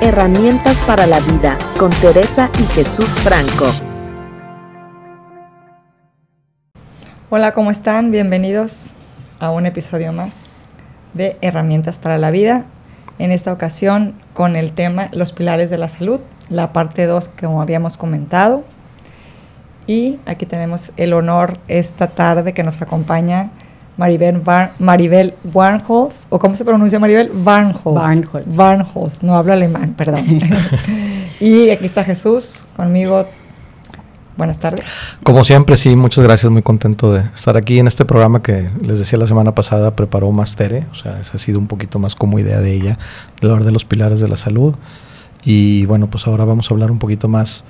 Herramientas para la vida con Teresa y Jesús Franco. Hola, ¿cómo están? Bienvenidos a un episodio más de Herramientas para la vida. En esta ocasión con el tema Los pilares de la salud, la parte 2 como habíamos comentado. Y aquí tenemos el honor esta tarde que nos acompaña Maribel, Bar Maribel Barnholz, o cómo se pronuncia Maribel? Barnholz. Barnholz. Barnholz, no hablo alemán, perdón. y aquí está Jesús conmigo. Buenas tardes. Como siempre, sí, muchas gracias, muy contento de estar aquí en este programa que les decía la semana pasada, preparó Mastere, o sea, esa ha sido un poquito más como idea de ella, de hablar de los pilares de la salud. Y bueno, pues ahora vamos a hablar un poquito más,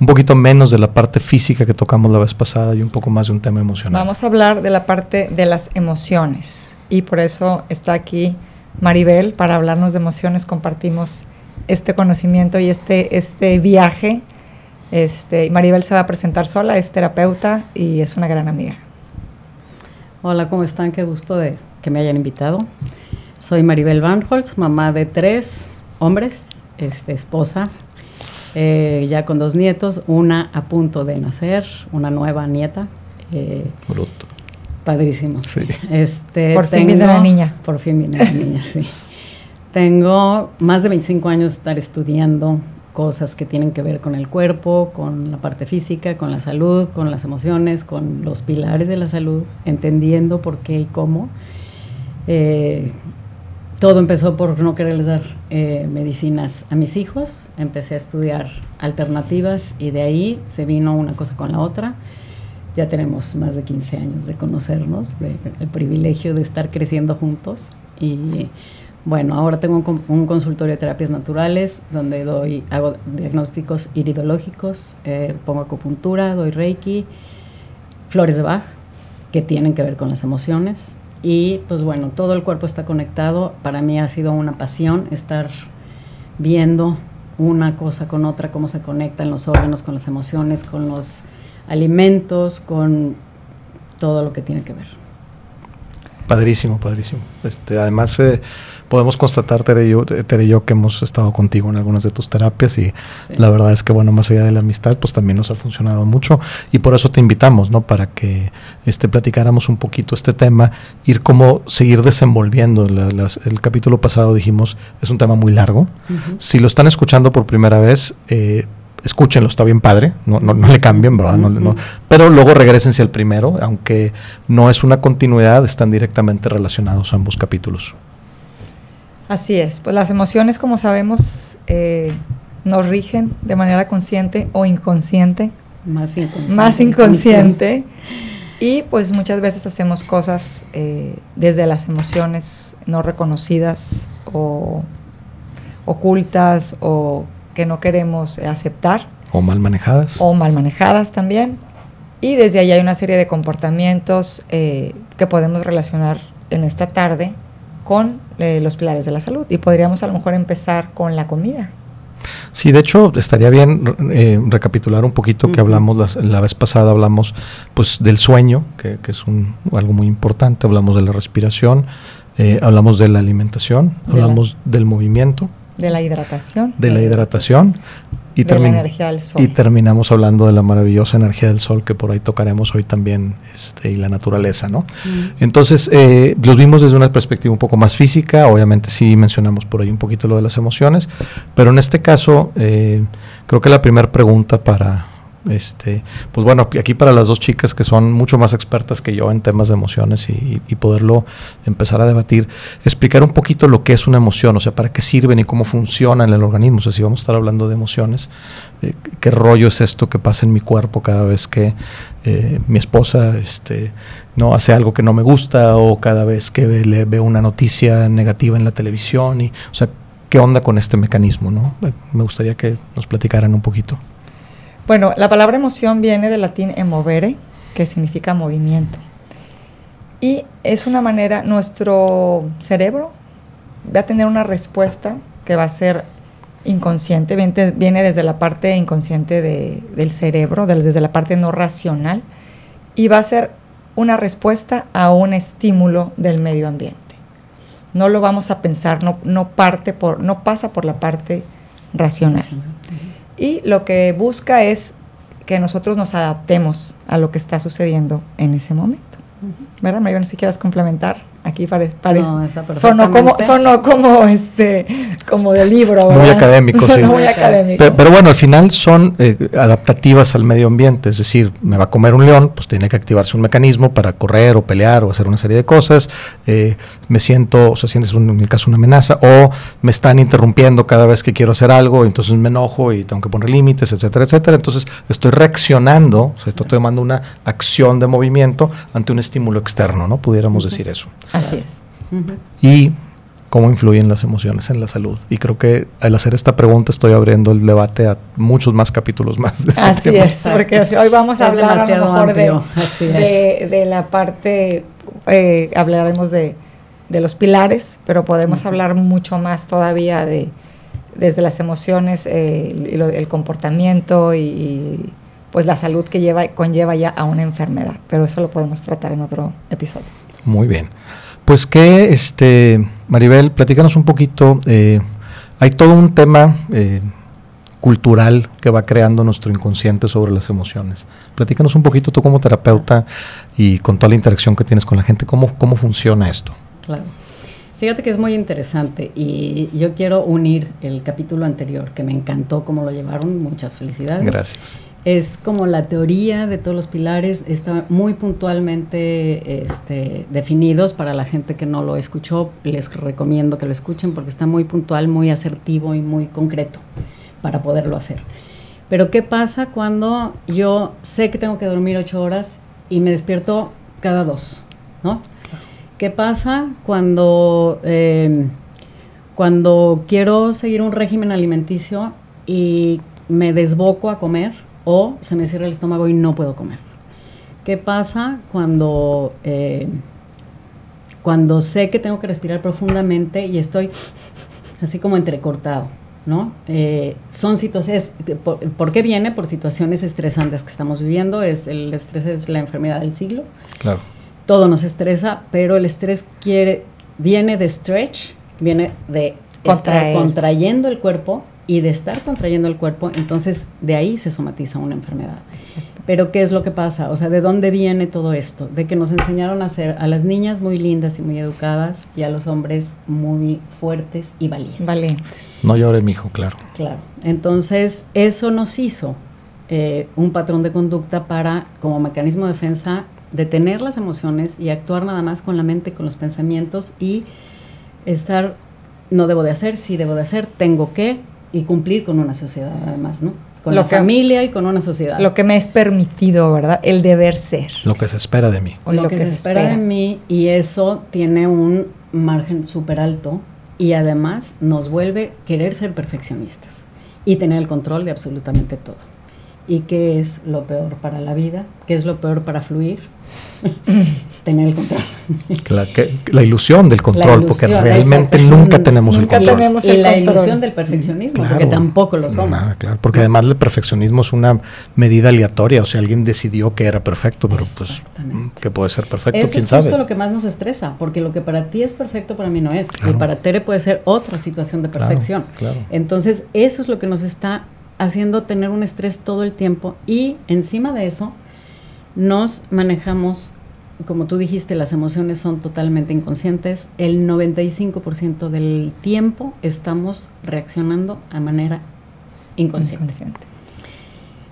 un poquito menos de la parte física que tocamos la vez pasada y un poco más de un tema emocional. Vamos a hablar de la parte de las emociones y por eso está aquí Maribel para hablarnos de emociones. Compartimos este conocimiento y este, este viaje. Este, Maribel se va a presentar sola, es terapeuta y es una gran amiga. Hola, ¿cómo están? Qué gusto de que me hayan invitado. Soy Maribel Van Holtz, mamá de tres hombres este, esposa, eh, ya con dos nietos, una a punto de nacer, una nueva nieta. Eh, Bruto. Padrísimo. Sí. Este, por fin viene la niña. Por fin viene la niña, sí. Tengo más de 25 años de estar estudiando cosas que tienen que ver con el cuerpo, con la parte física, con la salud, con las emociones, con los pilares de la salud, entendiendo por qué y cómo. Eh, todo empezó por no quererles dar eh, medicinas a mis hijos. Empecé a estudiar alternativas y de ahí se vino una cosa con la otra. Ya tenemos más de 15 años de conocernos, el privilegio de estar creciendo juntos. Y bueno, ahora tengo un, consultorio de terapias naturales donde doy, hago diagnósticos iridológicos, eh, pongo acupuntura, doy reiki, flores de Bach, que tienen que ver con las emociones, y pues bueno, todo el cuerpo está conectado. Para mí ha sido una pasión estar viendo una cosa con otra, cómo se conectan los órganos con las emociones, con los alimentos, con todo lo que tiene que ver. Padrísimo, padrísimo. Este, además, eh, podemos constatar, Tere y, yo, Tere y, yo, que hemos estado contigo en algunas de tus terapias y la verdad es que, bueno, más allá de la amistad, pues también nos ha funcionado mucho y por eso te invitamos, ¿no? Para que este, platicáramos un poquito este tema, ir como seguir desenvolviendo. el capítulo pasado dijimos, es un tema muy largo. Si lo están escuchando por primera vez, eh, escúchenlo, está bien padre, no, no, le cambien, ¿verdad? No, pero luego regresense al primero, aunque no es una continuidad, están directamente relacionados ambos capítulos. Así es, pues las emociones, como sabemos, eh, nos rigen de manera consciente o inconsciente. Más inconsciente. Más inconsciente. Y pues muchas veces hacemos cosas eh, desde las emociones no reconocidas o ocultas o que no queremos aceptar. O mal manejadas. O mal manejadas también. Y desde ahí hay una serie de comportamientos eh, que podemos relacionar en esta tarde con eh, los pilares de la salud. Y podríamos a lo mejor empezar con la comida. Sí, de hecho estaría bien eh, recapitular un poquito que hablamos la, vez pasada, hablamos pues del sueño, que, es un, algo muy importante, hablamos de la respiración, eh, hablamos de la alimentación, hablamos del movimiento. De la hidratación. De la hidratación y, de la energía del sol. y terminamos hablando de la maravillosa energía del sol que por ahí tocaremos hoy también este, y la naturaleza, ¿no? Mm. Entonces, eh, los vimos desde una perspectiva un poco más física, obviamente sí mencionamos por ahí un poquito lo de las emociones, pero en este caso eh, creo que la primera pregunta para, este, pues bueno, aquí para las dos chicas que son mucho más expertas que yo en temas de emociones y, poderlo empezar a debatir, explicar un poquito lo que es una emoción, o sea, para qué sirven y cómo funcionan en el organismo. O sea, si vamos a estar hablando de emociones, eh, qué rollo es esto que pasa en mi cuerpo cada vez que eh, mi esposa este, no hace algo que no me gusta o cada vez que le veo una noticia negativa en la televisión y, o sea, qué onda con este mecanismo, ¿no? Me gustaría que nos platicaran un poquito. Bueno, la palabra emoción viene del latín emovere, que significa movimiento. Y es una manera, nuestro cerebro va a tener una respuesta que va a ser inconsciente, viene, desde la parte inconsciente del cerebro, desde la parte no racional, y va a ser una respuesta a un estímulo del medio ambiente. No lo vamos a pensar, no, parte por, no pasa por la parte racional. Y lo que busca es que nosotros nos adaptemos a lo que está sucediendo en ese momento. ¿Verdad, María? No sé si quieras complementar. Aquí parece, sonó como, sonó como este, como de libro. Muy académico, sí. Muy académico. Pero, bueno, al final son eh, adaptativas al medio ambiente, es decir, me va a comer un león, pues tiene que activarse un mecanismo para correr o pelear o hacer una serie de cosas. Eh, me siento, o sea, sientes un, en el caso una amenaza, o me están interrumpiendo cada vez que quiero hacer algo, entonces me enojo y tengo que poner límites, etcétera, etcétera. Entonces estoy reaccionando, o sea, estoy tomando una acción de movimiento ante un estímulo externo, ¿no? Pudiéramos decir eso. Así es. Y cómo influyen las emociones en la salud. Y creo que al hacer esta pregunta estoy abriendo el debate a muchos más capítulos más. De este Así es, porque hoy vamos a hablar a lo mejor de, de, la parte, eh, hablaremos de, los pilares, pero podemos hablar mucho más todavía de desde las emociones, eh, el comportamiento y, pues la salud que lleva conlleva ya a una enfermedad. Pero eso lo podemos tratar en otro episodio. Muy bien. Pues que, este, Maribel, platícanos un poquito. Eh, hay todo un tema eh, cultural que va creando nuestro inconsciente sobre las emociones. Platícanos un poquito tú como terapeuta y con toda la interacción que tienes con la gente, cómo, cómo funciona esto. Claro. Fíjate que es muy interesante y yo quiero unir el capítulo anterior, que me encantó cómo lo llevaron. Muchas felicidades. Gracias es como la teoría de todos los pilares, está muy puntualmente este, definidos para la gente que no lo escuchó, les recomiendo que lo escuchen porque está muy puntual, muy asertivo y muy concreto para poderlo hacer. Pero ¿qué pasa cuando yo sé que tengo que dormir ocho horas y me despierto cada dos? ¿no? ¿Qué pasa cuando, em, cuando quiero seguir un régimen alimenticio y me desboco a comer? O se me cierra el estómago y no puedo comer. ¿Qué pasa cuando, eh, cuando sé que tengo que respirar profundamente y estoy así como entrecortado? ¿no? Eh, son situaciones, por, qué viene? Por situaciones estresantes que estamos viviendo, es, el estrés es la enfermedad del siglo. Claro. Todo nos estresa, pero el estrés quiere, viene de stretch, viene de estar contrayendo el cuerpo y de estar contrayendo el cuerpo, entonces de ahí se somatiza una enfermedad. Pero ¿qué es lo que pasa? O sea, ¿de dónde viene todo esto? De que nos enseñaron a ser a las niñas muy lindas y muy educadas y a los hombres muy fuertes y valientes. Valientes. No llore, hijo, claro. Claro. Entonces, eso nos hizo eh, un patrón de conducta para, como mecanismo de defensa, detener las emociones y actuar nada más con la mente, con los pensamientos y estar, no debo de hacer, sí debo de hacer, tengo que, y cumplir con una sociedad además, ¿no? Con la familia y con una sociedad. Lo que me es permitido, ¿verdad? El deber ser. Lo que se espera de mí. lo, que, se, espera, de mí y eso tiene un margen súper alto y además nos vuelve querer ser perfeccionistas y tener el control de absolutamente todo. ¿Y qué es lo peor para la vida? ¿Qué es lo peor para fluir? tener el control. La, ilusión del control, porque realmente nunca tenemos el control. y la ilusión del perfeccionismo, porque tampoco lo somos. claro, porque además el perfeccionismo es una medida aleatoria, o sea, alguien decidió que era perfecto, pero pues que puede ser perfecto, Eso quién es justo lo que más nos estresa, porque lo que para ti es perfecto para mí no es, y para Tere puede ser otra situación de perfección. Entonces, eso es lo que nos está haciendo tener un estrés todo el tiempo y encima de eso nos manejamos, como tú dijiste, las emociones son totalmente inconscientes. El 95% del tiempo estamos reaccionando a manera inconsciente.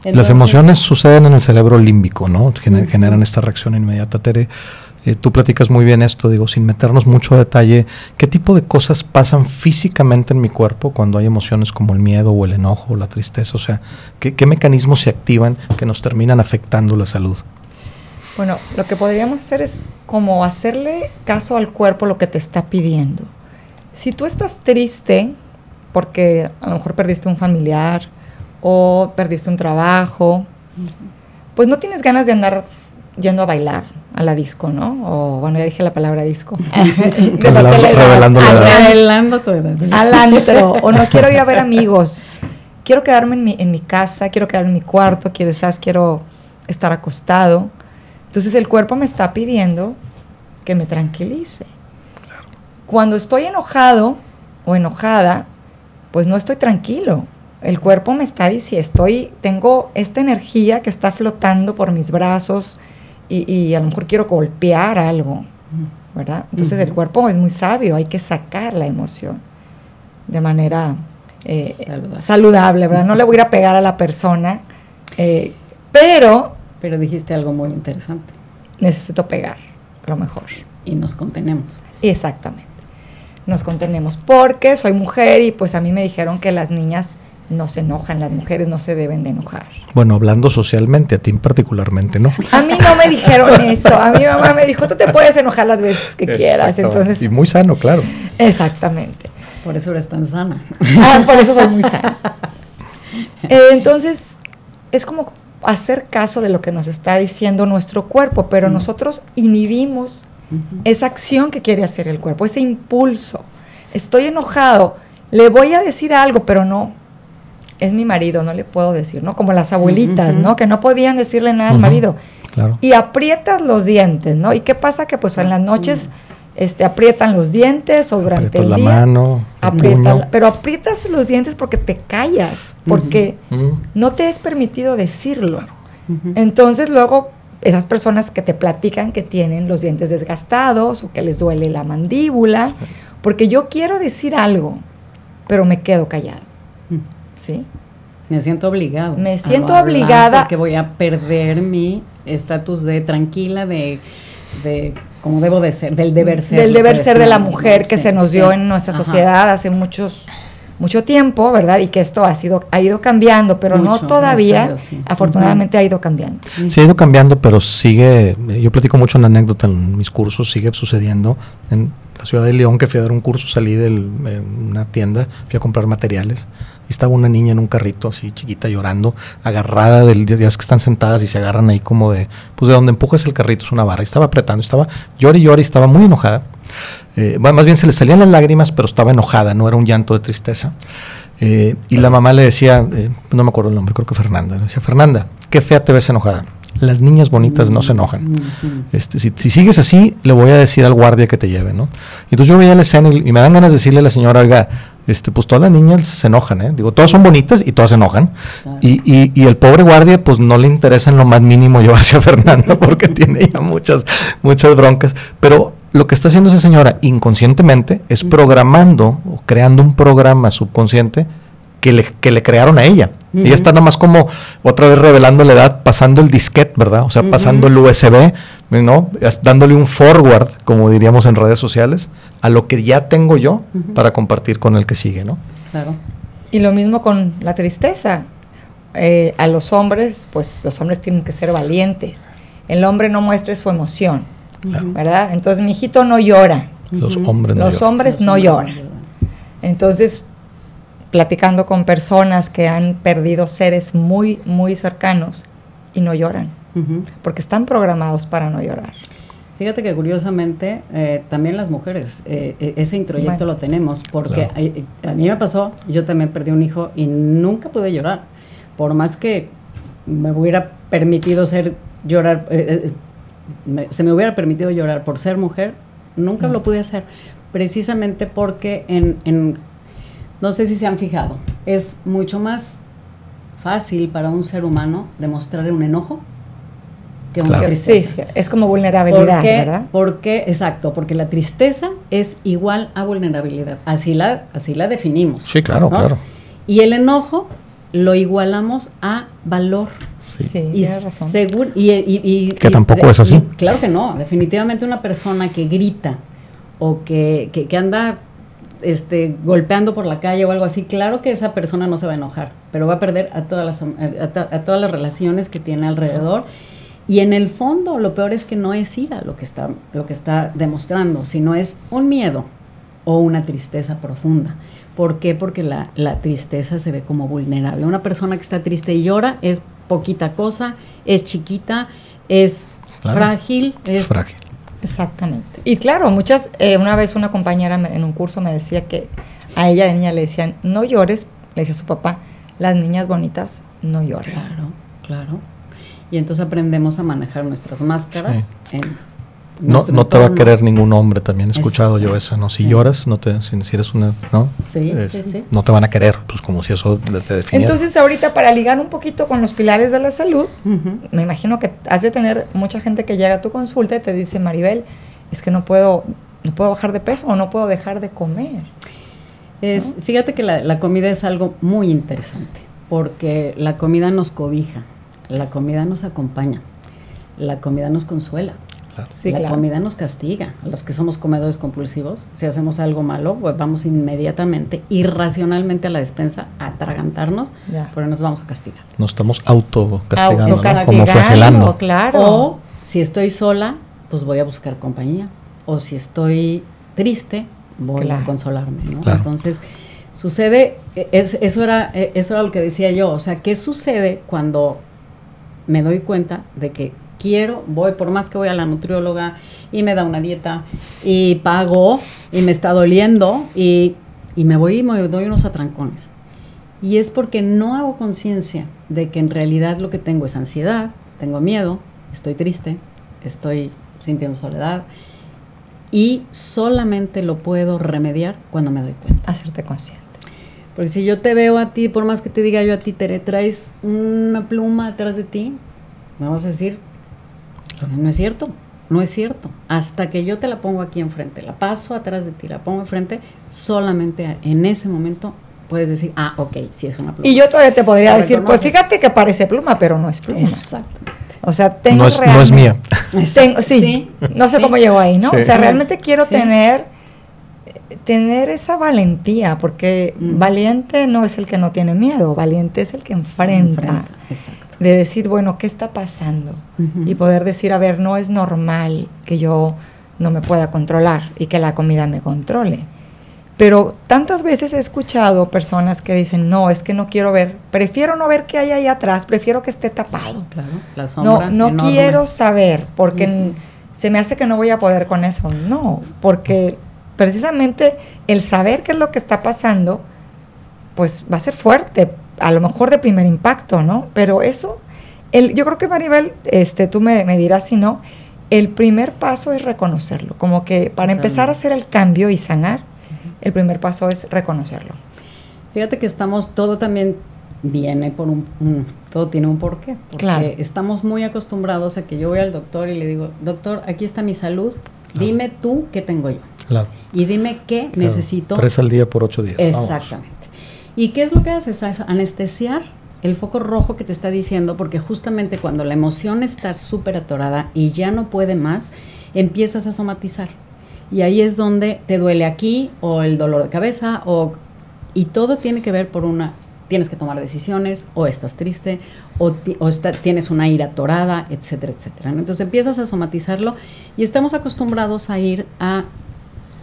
las emociones suceden en el cerebro límbico, ¿no? Generan esta reacción inmediata. Tere, eh, tú platicas muy bien esto, digo, sin meternos mucho detalle, ¿qué tipo de cosas pasan físicamente en mi cuerpo cuando hay emociones como el miedo o el enojo o la tristeza? O sea, ¿qué, mecanismos se activan que nos terminan afectando la salud? Bueno, lo que podríamos hacer es como hacerle caso al cuerpo lo que te está pidiendo. Si tú estás triste porque a lo mejor perdiste un familiar o perdiste un trabajo, pues no tienes ganas de andar yendo a bailar, a la disco, ¿no? O bueno, ya dije la palabra disco. revelando, la Revelando tu edad. Al antro. o no quiero ir a ver amigos. Quiero quedarme en mi, en mi casa, quiero quedarme en mi cuarto, quizás quiero estar acostado. Entonces el cuerpo me está pidiendo que me tranquilice. Cuando estoy enojado o enojada, pues no estoy tranquilo. El cuerpo me está diciendo, estoy, tengo esta energía que está flotando por mis brazos y, y a lo mejor quiero golpear algo, ¿verdad? Entonces el cuerpo es muy sabio, hay que sacar la emoción de manera eh, Saludable. saludable. ¿verdad? No le voy a ir a pegar a la persona, eh, pero Pero dijiste algo muy interesante necesito pegar, a lo mejor. y nos contenemos. Exactamente. Nos contenemos porque soy mujer y pues a mí me dijeron que las niñas no se enojan, las mujeres no se deben de enojar. Bueno, hablando socialmente, a ti particularmente, ¿no? A mí no me dijeron eso, a mi mamá me dijo, tú te puedes enojar las veces que quieras, entonces... Y muy sano, claro. Exactamente. Por eso eres tan sana. Ah, por eso soy muy sana. Eh, entonces, es como hacer caso de lo que nos está diciendo nuestro cuerpo, pero Mm. nosotros inhibimos esa acción que quiere hacer el cuerpo, ese impulso. Estoy enojado, le voy a decir algo, pero no. Es mi marido, no le puedo decir, ¿no? Como las abuelitas. ¿no? Que no podían decirle nada al marido. Claro. Y aprietas los dientes, ¿no? ¿Y qué pasa? Que pues en las noches este, aprietan los dientes o durante Aprietas el la día. mano, la- pero aprietas los dientes porque te callas, porque no te es permitido decirlo. Entonces luego esas personas que te platican que tienen los dientes desgastados o que les duele la mandíbula, porque yo quiero decir algo, pero me quedo callado. ¿Sí? Me siento obligado. Me siento obligada. Porque voy a perder mi estatus de tranquila, de, de como debo de ser, del deber ser. Del deber ser de la mujer que Sí, se nos sí. dio en nuestra Ajá. sociedad hace muchos mucho tiempo, ¿verdad? Y que esto ha sido ha ido cambiando, pero Mucho, no todavía, sí. afortunadamente ha ido cambiando. Se ha ido cambiando, pero sigue, yo platico mucho una anécdota en mis cursos, sigue sucediendo. En ciudad de León, que fui a dar un curso, salí de una tienda, fui a comprar materiales, y estaba una niña en un carrito así chiquita llorando, agarrada del, ya ves que están sentadas y se agarran ahí como de, pues de donde empujas el carrito es una barra, y estaba apretando, estaba llora y llora y estaba muy enojada. Eh, más bien se le salían las lágrimas, pero estaba enojada, no era un llanto de tristeza. Eh, y la mamá le decía, eh, no me acuerdo el nombre, creo que Fernanda, le decía, Fernanda, qué fea te ves enojada. Las niñas bonitas no se enojan. Este, si, si sigues así, le voy a decir al guardia que te lleve, ¿no? Y entonces yo veía la escena y, y me dan ganas de decirle a la señora, oiga, este, pues todas las niñas se enojan, ¿eh? Digo, todas son bonitas y todas se enojan. Claro. Y, y, y el pobre guardia, pues no le interesa en lo más mínimo llevarse a Fernando porque tiene ya muchas, muchas broncas. Pero lo que está haciendo esa señora inconscientemente es programando o creando un programa subconsciente que le, que le crearon a ella. Ella Ujú. está nada más como otra vez revelando la edad, pasando el disquete, ¿verdad? O sea, Ujú. pasando el USB, ¿no? Dándole un forward, como diríamos en redes sociales, a lo que ya tengo yo Ujú. para compartir con el que sigue, ¿no? Claro. Y lo mismo con la tristeza. Eh, a los hombres, pues los hombres tienen que ser valientes. El hombre no muestre su emoción. ¿verdad? Entonces mi hijito no llora. Los hombres no Los lloran. hombres Los no hombres lloran. lloran. Entonces, platicando con personas que han perdido seres muy, muy cercanos y no lloran, porque están programados para no llorar. Fíjate que curiosamente eh, también las mujeres eh, eh, ese introyecto Bueno. lo tenemos porque Claro. a, mí me pasó, yo también perdí un hijo y nunca pude llorar, por más que me hubiera permitido ser llorar, eh, eh, me- se me hubiera permitido llorar por ser mujer, nunca No. lo pude hacer, precisamente porque en, en- no sé si se han fijado, es mucho más fácil para un ser humano demostrar un enojo que una Claro. Tristeza. sí, es como vulnerabilidad, Porque, ¿verdad? porque, exacto, porque la tristeza es igual a vulnerabilidad. Así la, así la definimos. Sí, claro, ¿no? claro. Y el enojo lo igualamos a valor. Sí. Sí, Y, razón. segur- y, y- y- Que y- tampoco es así. y claro que no. Definitivamente una persona que grita o que, que, que anda este, golpeando por la calle o algo así, claro que esa persona no se va a enojar, pero va a perder a todas las, a, ta- a todas las relaciones que tiene alrededor. Y en el fondo, lo peor es que no es ira lo que está, lo que está demostrando, sino es un miedo o una tristeza profunda. ¿Por qué? Porque la, la tristeza se ve como vulnerable. Una persona que está triste y llora es poquita cosa, es chiquita, es Claro. frágil, es, Es frágil. Exactamente. Y claro, muchas, eh, una vez una compañera me- en un curso me decía que a ella de niña le decían, no llores, le decía su papá, las niñas bonitas no lloran. Claro, claro. Y entonces aprendemos a manejar nuestras máscaras en no, no te va a querer ningún hombre, también he escuchado yo esa, ¿no? Si Sí. lloras, no te, si, si eres una, ¿no? Sí, Eh, sí, sí. No te van a querer, pues como si eso te, te definiera. Entonces, ahorita para ligar un poquito con los pilares de la salud, me imagino que has de tener mucha gente que llega a tu consulta y te dice, Maribel, es que no puedo, no puedo bajar de peso o no puedo dejar de comer. Es, Fíjate que la, la comida es algo muy interesante, porque la comida nos cobija, la comida nos acompaña, la comida nos consuela, Claro. Sí, la claro. comida nos castiga. A los que somos comedores compulsivos, si hacemos algo malo, pues vamos inmediatamente, irracionalmente a la despensa a atragantarnos, Ya. pero nos vamos a castigar. Nos estamos auto castigando, ¿no? Autocastigando, como flagelando. claro. O si estoy sola, pues voy a buscar compañía. O si estoy triste, voy Claro. a consolarme, ¿no? Claro. Entonces, sucede, e- es- eso, era, e- eso era lo que decía yo, o sea, ¿qué sucede cuando me doy cuenta de que quiero, voy, por más que voy a la nutrióloga y me da una dieta y pago y me está doliendo y, y me voy y me doy unos atrancones? Y es porque no hago conciencia de que en realidad lo que tengo es ansiedad, tengo miedo, estoy triste, estoy sintiendo soledad y solamente lo puedo remediar cuando me doy cuenta. Hacerte consciente. Porque si yo te veo a ti, por más que te diga yo a ti, Tere, traes una pluma atrás de ti, me vas a decir, no es cierto, no es cierto. Hasta que yo te la pongo aquí enfrente, la paso atrás de ti, la pongo enfrente, solamente en ese momento puedes decir, ah, ok, sí es una pluma. Y yo todavía te podría decir, pues reconoces. fíjate que parece pluma, pero no es pluma. Exactamente. O sea, tengo No es, no es realmente- mía. Tengo- sí, no sé sí. cómo llegó ahí, ¿no? Sí. O sea, realmente quiero Sí. tener eh, tener esa valentía, porque Mm. valiente no es el que no tiene miedo, valiente es el que enfrenta, Exacto. de decir, bueno, ¿qué está pasando? Y poder decir, a ver, no es normal que yo no me pueda controlar y que la comida me controle. Pero tantas veces he escuchado personas que dicen, no, es que no quiero ver, prefiero no ver qué hay ahí atrás, prefiero que esté tapado. Claro, la No, sombra. no quiero saber, porque se me hace que no voy a poder con eso. No, porque precisamente el saber qué es lo que está pasando, pues va a ser fuerte, a lo mejor de primer impacto, ¿no? Pero eso, el, yo creo que Maribel, este, tú me, me dirás si no, el primer paso es reconocerlo, como que para empezar a hacer el cambio y sanar, el primer paso es reconocerlo. Fíjate que estamos, todo también viene por un, todo tiene un porqué. Porque Claro. estamos muy acostumbrados a que yo voy al doctor y le digo, doctor, aquí está mi salud, dime tú qué tengo yo. Claro. Y dime qué Claro. necesito. Tres al día por ocho días. Vamos. Exactamente. ¿Y qué es lo que haces? Es anestesiar el foco rojo que te está diciendo, porque justamente cuando la emoción está súper atorada y ya no puede más, empiezas a somatizar. Y ahí es donde te duele aquí, o el dolor de cabeza, o, y todo tiene que ver por una, tienes que tomar decisiones, o estás triste, o, o está- tienes una ira atorada, etcétera, etcétera. Entonces empiezas a somatizarlo y estamos acostumbrados a ir a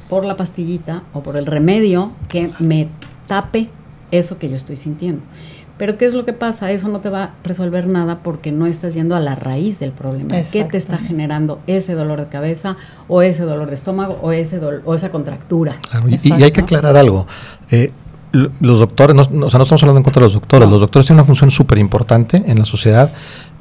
por la pastillita o por el remedio que me tape eso que yo estoy sintiendo. Pero ¿qué es lo que pasa? Eso no te va a resolver nada porque no estás yendo a la raíz del problema. ¿Qué te está generando ese dolor de cabeza o ese dolor de estómago o, ese o esa contractura? Claro, y- hay que aclarar algo. Eh, los doctores, no, no, o sea, no estamos hablando en contra de los doctores. No. Los doctores tienen una función súper importante en la sociedad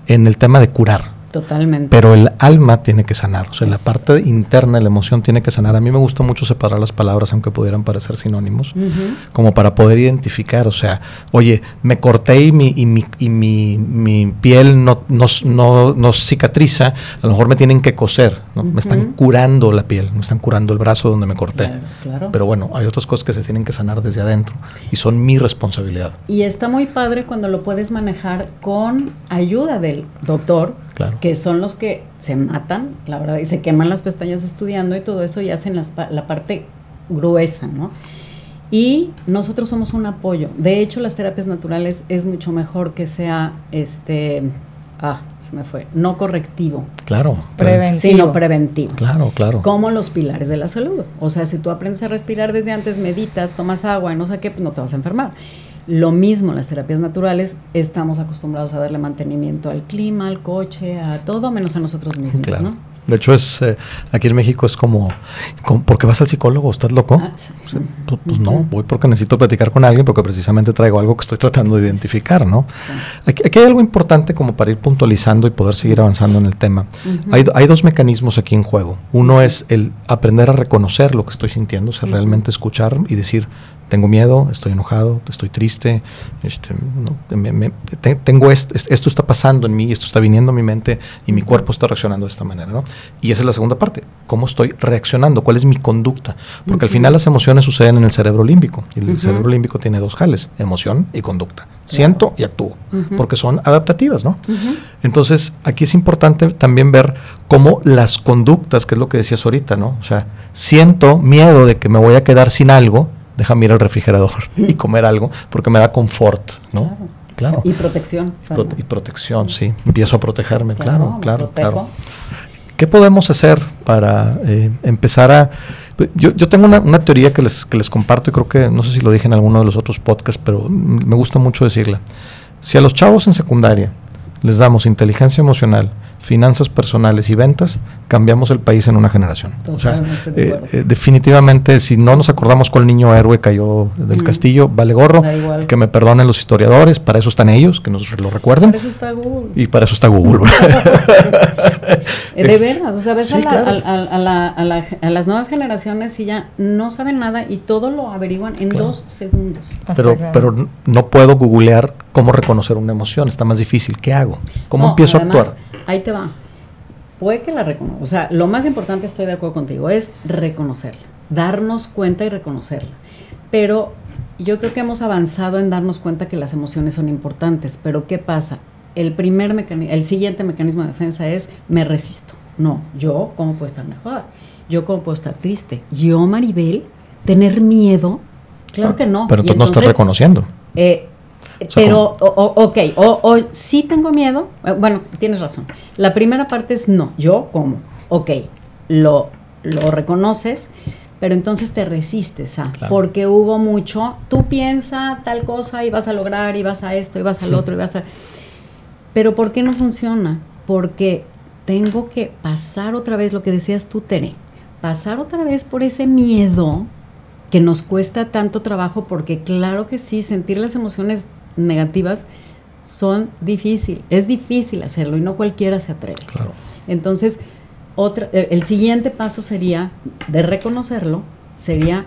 en el tema de curar. Totalmente. Pero el alma tiene que sanar, o sea, la parte interna, la emoción tiene que sanar. A mí me gusta mucho separar las palabras, aunque pudieran parecer sinónimos, como para poder identificar, o sea, oye, me corté y mi, y mi, y mi, mi piel no, no, no, no cicatriza, a lo mejor me tienen que coser, ¿no? me están curando la piel, me están curando el brazo donde me corté. Claro, claro. Pero bueno, hay otras cosas que se tienen que sanar desde adentro y son mi responsabilidad. Y está muy padre cuando lo puedes manejar con ayuda del doctor, Claro. que son los que se matan, la verdad, y se queman las pestañas estudiando y todo eso y hacen las la parte gruesa, ¿no? Y nosotros somos un apoyo. De hecho, las terapias naturales es mucho mejor que sea, este, ah, se me fue, no correctivo, Claro. Preventivo. sino preventivo. Claro, claro. Como los pilares de la salud. O sea, si tú aprendes a respirar desde antes, meditas, tomas agua y no sé qué, pues no te vas a enfermar. Lo mismo, las terapias naturales, estamos acostumbrados a darle mantenimiento al clima, al coche, a todo, menos a nosotros mismos, Claro. ¿no? De hecho, es eh, aquí en México es como, como, ¿por qué vas al psicólogo? ¿Estás loco? Ah, sí. O sea, pues, pues no, voy porque necesito platicar con alguien porque precisamente traigo algo que estoy tratando de identificar, ¿no? Sí. Aquí, aquí hay algo importante como para ir puntualizando y poder seguir avanzando en el tema. Hay, do- hay dos mecanismos aquí en juego. Uno es el aprender a reconocer lo que estoy sintiendo, o sea, realmente escuchar y decir, tengo miedo, estoy enojado, estoy triste, este, no, me- me- te- tengo est- est- esto está pasando en mí, esto está viniendo a mi mente y mi cuerpo está reaccionando de esta manera, ¿no? Y esa es la segunda parte, cómo estoy reaccionando, cuál es mi conducta, porque al final las emociones suceden en el cerebro límbico y el cerebro límbico tiene dos jales, emoción y conducta. Siento y actúo, porque son adaptativas, ¿no? Entonces, aquí es importante también ver cómo las conductas, que es lo que decías ahorita, ¿no? O sea, siento miedo de que me voy a quedar sin algo, déjame ir al refrigerador y comer algo, porque me da confort, ¿no? Claro. Y protección. Prote- y protección, sí. Empiezo a protegerme, claro, claro, claro. ¿Qué podemos hacer para eh, empezar a... Yo, yo tengo una, una teoría que les, que les comparto y creo que, no sé si lo dije en alguno de los otros podcasts, pero me gusta mucho decirla. Si a los chavos en secundaria les damos inteligencia emocional, finanzas personales y ventas, cambiamos el país en una generación. O sea, Totalmente de eh, eh, definitivamente, si no nos acordamos cuál niño héroe cayó del Mm. castillo, vale gorro, que me perdonen los historiadores, para eso están ellos, que nos lo recuerden. Por eso está Google. Y para eso está Google. De veras, o sea, ves Sí, a, la- claro. a- a- a la- a la- a las nuevas generaciones y ya no saben nada y todo lo averiguan en Claro. dos segundos. pero, pero no puedo googlear cómo reconocer una emoción, está más difícil. ¿Qué hago? ¿Cómo No, empiezo además, a actuar? Ahí te va. Puede que la reconozca. O sea, lo más importante, estoy de acuerdo contigo, es reconocerla. Darnos cuenta y reconocerla. Pero yo creo que hemos avanzado en darnos cuenta que las emociones son importantes. Pero ¿qué pasa? El primer mecanismo, el siguiente mecanismo de defensa es me resisto. No, yo cómo puedo estar enojada. Yo cómo puedo estar triste. Yo, Maribel, tener miedo. Claro que no. Pero entonces no estás reconociendo. eh, pero, o- o- ok, o, o sí tengo miedo. eh, bueno, tienes razón. La primera parte es no, yo como. Ok, lo, lo reconoces, pero entonces te resistes a. Claro. Porque hubo mucho, tú piensa tal cosa y vas a lograr y vas a esto y vas al otro y vas a. Pero ¿por qué no funciona? Porque tengo que pasar otra vez lo que decías tú, Tere. Pasar otra vez por ese miedo que nos cuesta tanto trabajo, porque claro que sí, sentir las emociones negativas son difícil, es difícil hacerlo y no cualquiera se atreve. Claro. Entonces, otra, el el siguiente paso sería, de reconocerlo, sería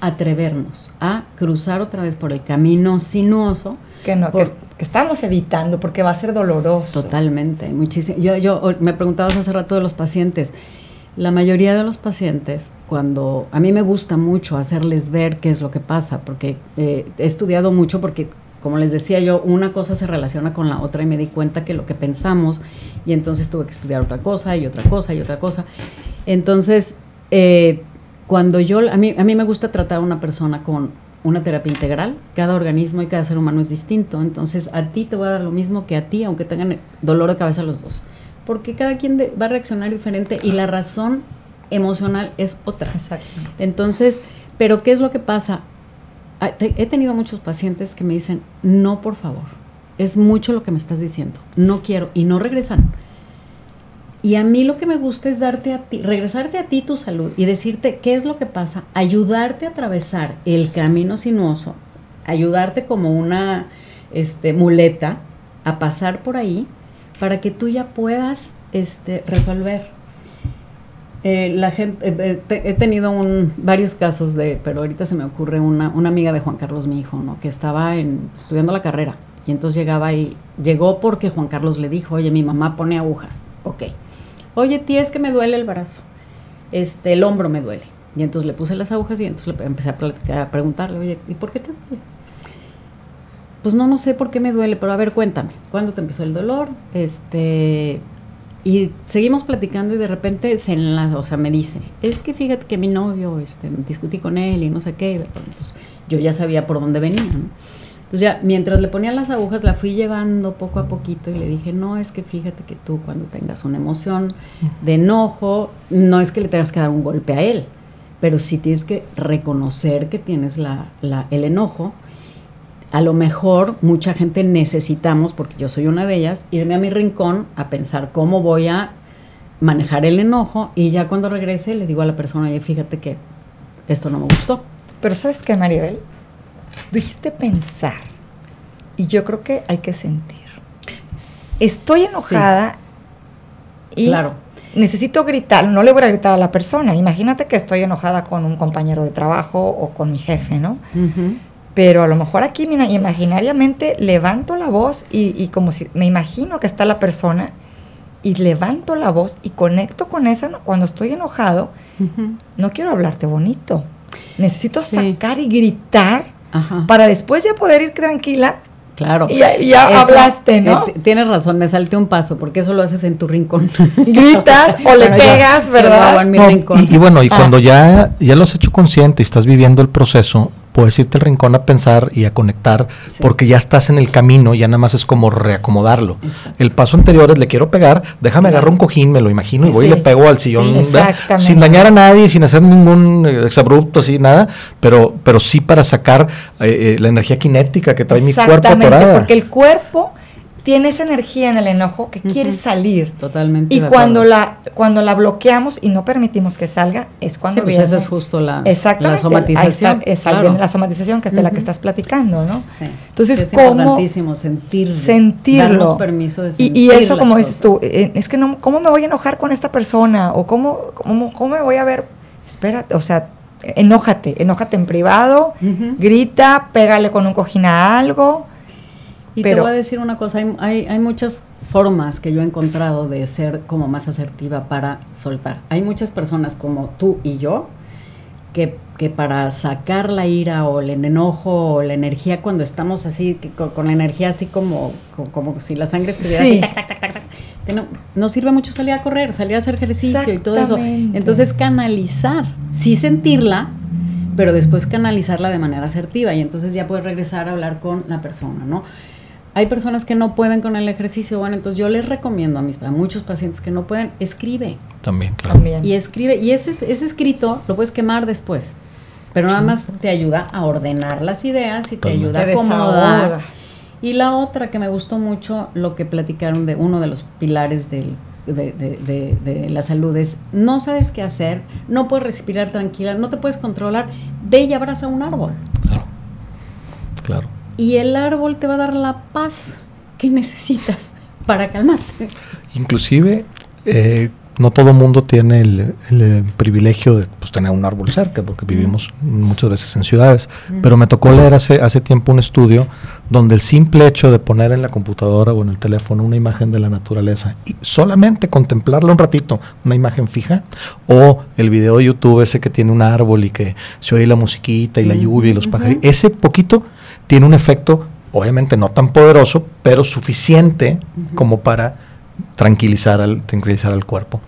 atrevernos a cruzar otra vez por el camino sinuoso. que, no, que, por- que estamos evitando porque va a ser doloroso. Totalmente, muchísimo. Yo, yo me preguntabas hace rato de los pacientes. La mayoría de los pacientes, cuando a mí me gusta mucho hacerles ver qué es lo que pasa, porque eh, he estudiado mucho, porque como les decía yo, una cosa se relaciona con la otra y me di cuenta que lo que pensamos, y entonces tuve que estudiar otra cosa y otra cosa y otra cosa. Entonces, eh, cuando yo, a mí, a mí me gusta tratar a una persona con una terapia integral, cada organismo y cada ser humano es distinto, entonces a ti te voy a dar lo mismo que a ti, aunque tengan dolor de cabeza los dos, porque cada quien de- va a reaccionar diferente y la razón emocional es otra. Exacto. Entonces, pero ¿qué es lo que pasa? Ah, He tenido muchos pacientes que me dicen, no, por favor, es mucho lo que me estás diciendo, no quiero, y no regresan. Y a mí lo que me gusta es darte a ti, regresarte a ti tu salud y decirte qué es lo que pasa, ayudarte a atravesar el camino sinuoso, ayudarte como una este, muleta a pasar por ahí para que tú ya puedas este, resolver. Eh, la gente, eh, eh, he tenido varios casos de, pero ahorita se me ocurre una, una amiga de Juan Carlos, mi hijo, ¿no? que estaba en, estudiando la carrera y entonces llegaba y llegó porque Juan Carlos le dijo, oye, mi mamá pone agujas, ok. Oye, tía, es que me duele el brazo, este, el hombro me duele. Y entonces le puse las agujas y entonces le empecé a, a preguntarle, oye, ¿y por qué te duele? Pues no, no sé por qué me duele, pero a ver, cuéntame, ¿cuándo te empezó el dolor? Este, y seguimos platicando y de repente se enlaza, o sea, me dice, es que fíjate que mi novio, este, discutí con él y no sé qué, entonces yo ya sabía por dónde venía. Entonces ya, mientras le ponía las agujas, la fui llevando poco a poquito y le dije, no, es que fíjate que tú cuando tengas una emoción de enojo, no es que le tengas que dar un golpe a él, pero sí tienes que reconocer que tienes la, la- el enojo. A lo mejor mucha gente necesitamos, porque yo soy una de ellas, irme a mi rincón a pensar cómo voy a manejar el enojo y ya cuando regrese le digo a la persona, oye, fíjate que esto no me gustó. Pero ¿sabes qué, Maribel? Dijiste pensar y yo creo que hay que sentir. Estoy enojada y Claro. necesito gritar, no le voy a gritar a la persona. Imagínate que estoy enojada con un compañero de trabajo o con mi jefe, ¿no? Pero a lo mejor aquí mira, imaginariamente levanto la voz y, y como si me imagino que está la persona y levanto la voz y conecto con esa cuando estoy enojado. No quiero hablarte bonito. Necesito Sí. sacar y gritar Ajá. para después ya poder ir tranquila. Claro. Y ya- ya hablaste, ¿no? eh, tienes razón, me salté un paso, porque eso lo haces en tu rincón. Gritas o le Bueno, pegas, yo ¿verdad? lo hago en mi No, rincón. y, y bueno, y Ah. cuando ya, ya lo has hecho consciente y estás viviendo el proceso, puedes irte al rincón a pensar y a conectar, Sí. porque ya estás en el camino, ya nada más es como reacomodarlo. Exacto. El paso anterior es le quiero pegar, déjame agarrar un cojín, me lo imagino, y voy y le pego al sillón, sí, sin dañar a nadie, sin hacer ningún eh, exabrupto, así, nada, pero, pero sí para sacar eh, eh, la energía cinética que trae mi cuerpo atorada. porque el cuerpo tiene esa energía en el enojo que quiere Ujú. salir. Totalmente. Y cuando la, cuando la bloqueamos y no permitimos que salga, es cuando Sí, pues viene. eso es justo la, la somatización. Ahí está, esa claro. la somatización, que es de la que estás platicando, ¿no? Sí. Entonces, es ¿cómo importantísimo sentir, sentirlo. darnos permiso de sentir Y, y eso, como dices tú, eh, es que no, ¿cómo me voy a enojar con esta persona? ¿O cómo, cómo, cómo me voy a ver? Espérate, o sea, enójate, enójate en privado, grita, pégale con un cojín a algo. Y te voy a decir una cosa, hay, hay, hay muchas formas que yo he encontrado de ser como más asertiva para soltar. Hay muchas personas como tú y yo que, que para sacar la ira o el enojo o la energía cuando estamos así, que con, con la energía así como, como, como si la sangre estuviera Sí. así, tac, tac, tac, tac, tac, te no- nos sirve mucho salir a correr, salir a hacer ejercicio y todo eso. Entonces canalizar, sí sentirla, pero después canalizarla de manera asertiva y entonces ya puedes regresar a hablar con la persona, ¿no? Hay personas que no pueden con el ejercicio, bueno, entonces yo les recomiendo a, mis, a muchos pacientes que no pueden, escribe También, claro. También. y escribe, y eso es, ese escrito lo puedes quemar después, pero nada más te ayuda a ordenar las ideas y te ayuda Te a acomodar. Y la otra que me gustó mucho, lo que platicaron de uno de los pilares del- de, de- de- de la salud es, no sabes qué hacer, no puedes respirar tranquila, no te puedes controlar, ve y abraza un árbol. Claro. Claro. Y el árbol te va a dar la paz que necesitas para calmarte. Inclusive, eh, no todo mundo tiene el, el, eh, privilegio de pues, tener un árbol cerca, porque vivimos muchas veces en ciudades. Pero me tocó leer hace, hace tiempo un estudio donde el simple hecho de poner en la computadora o en el teléfono una imagen de la naturaleza y solamente contemplarla un ratito, una imagen fija, o el video de YouTube ese que tiene un árbol y que se oye la musiquita y la Ujú, lluvia y los pajaritos, ese poquito tiene un efecto, obviamente no tan poderoso, pero suficiente como para tranquilizar al, tranquilizar al cuerpo.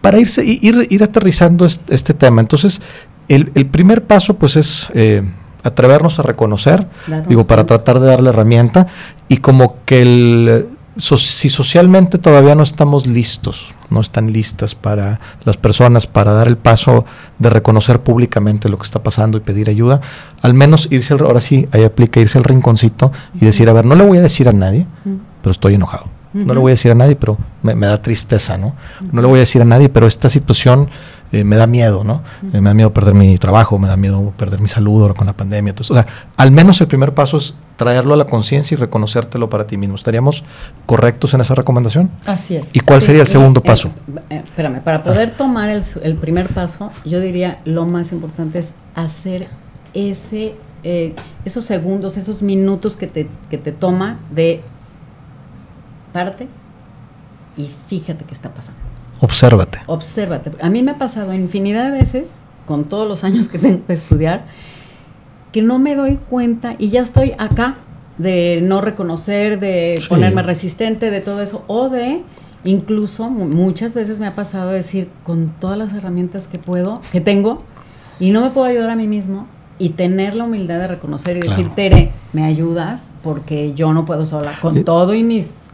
Para irse, ir, ir aterrizando este, este tema, entonces, el, el primer paso pues es eh, atrevernos a reconocer, digo, para tratar de darle herramienta, y como que el, so- si socialmente todavía no estamos listos, no están listas para las personas para dar el paso de reconocer públicamente lo que está pasando y pedir ayuda, al menos irse, al, ahora sí, ahí aplica irse al rinconcito y decir, a ver, no le voy a decir a nadie, pero estoy enojado. No le voy a decir a nadie, pero me, me da tristeza, ¿no? No le voy a decir a nadie, pero esta situación eh, me da miedo, ¿no? Eh, me da miedo perder mi trabajo, me da miedo perder mi salud ahora con la pandemia. Entonces, o sea, al menos el primer paso es traerlo a la conciencia y reconocértelo para ti mismo. ¿Estaríamos correctos en esa recomendación? Así es. ¿Y cuál Sí, sería el segundo eh, paso? eh, espérame, para poder tomar el, el primer paso, yo diría lo más importante es hacer ese, eh, esos segundos, esos minutos que te, que te toma de parte y fíjate qué está pasando. Obsérvate. Obsérvate. A mí me ha pasado infinidad de veces, con todos los años que tengo de estudiar, que no me doy cuenta y ya estoy acá de no reconocer, de Sí. ponerme resistente, de todo eso, o de incluso mu- muchas veces me ha pasado decir con todas las herramientas que puedo, que tengo, y no me puedo ayudar a mí mismo, y tener la humildad de reconocer y decir. Tere, me ayudas porque yo no puedo sola, con Eh, todo y mis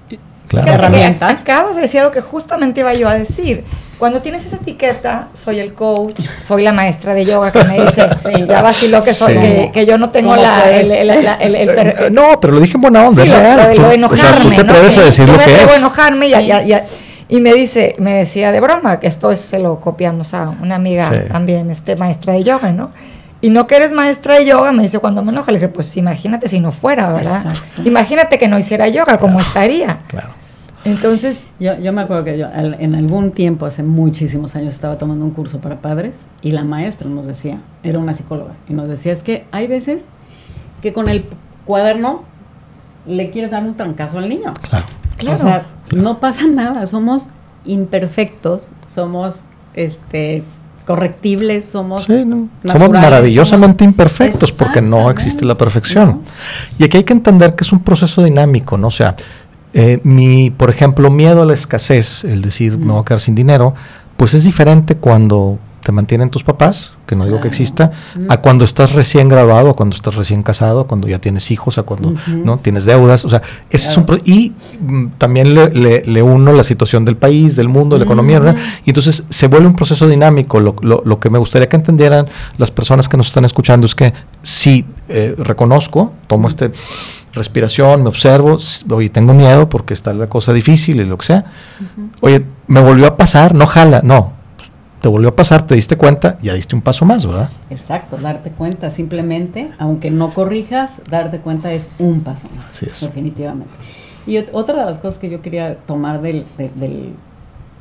Claro. Que herramientas. Acabas de decir algo que justamente iba yo a decir. Cuando tienes esa etiqueta, soy el coach, soy la maestra de yoga que me dice, Sí. ya vaciló que soy, Sí. que, que yo no tengo ¿Cómo la, el, el- la- el- el- Eh, no, pero lo dije en buena onda, Sí, es lo, real. lo de- lo de o sea, enojarme. tú te atreves a decir yo lo me que es. enojarme y, a- y a- me dice, me decía de broma, que esto es- se lo copiamos a una amiga Sí. también, este, maestra de yoga, ¿no? Y no que eres maestra de yoga, me dice cuando me enoja, le dije, pues imagínate si no fuera, ¿verdad? Exacto. Imagínate que no hiciera yoga, ¿cómo estaría? Claro. Entonces, Yo, yo me acuerdo que yo al- en algún tiempo, hace muchísimos años, estaba tomando un curso para padres y la maestra nos decía, era una psicóloga, y nos decía, es que hay veces que con el cuaderno le quieres dar un trancazo al niño. Claro. Claro. O sea, no pasa nada, somos imperfectos, somos este correctibles, somos Sí, no. Somos maravillosamente somos- imperfectos porque no existe la perfección. No. Y aquí hay que entender que es un proceso dinámico, ¿no? O sea, eh, mi, por ejemplo, miedo a la escasez, el decir me voy a quedar sin dinero, pues es diferente cuando te mantienen tus papás, que no digo que exista, a cuando estás recién graduado, a cuando estás recién casado, a cuando ya tienes hijos, a cuando no tienes deudas, o sea, ese es un pro- y mm, también le, le- le uno la situación del país, del mundo, de la economía, ¿verdad? Y entonces se vuelve un proceso dinámico. Lo, lo- lo que me gustaría que entendieran las personas que nos están escuchando es que si eh, reconozco, tomo este respiración, me observo, oye, tengo miedo porque está la cosa difícil y lo que sea. Oye, me volvió a pasar, no jala, no. Te volvió a pasar, te diste cuenta, ya diste un paso más, ¿verdad? Exacto, darte cuenta simplemente, aunque no corrijas, darte cuenta es un paso más, Así es. definitivamente. Y ot- otra de las cosas que yo quería tomar del, de- del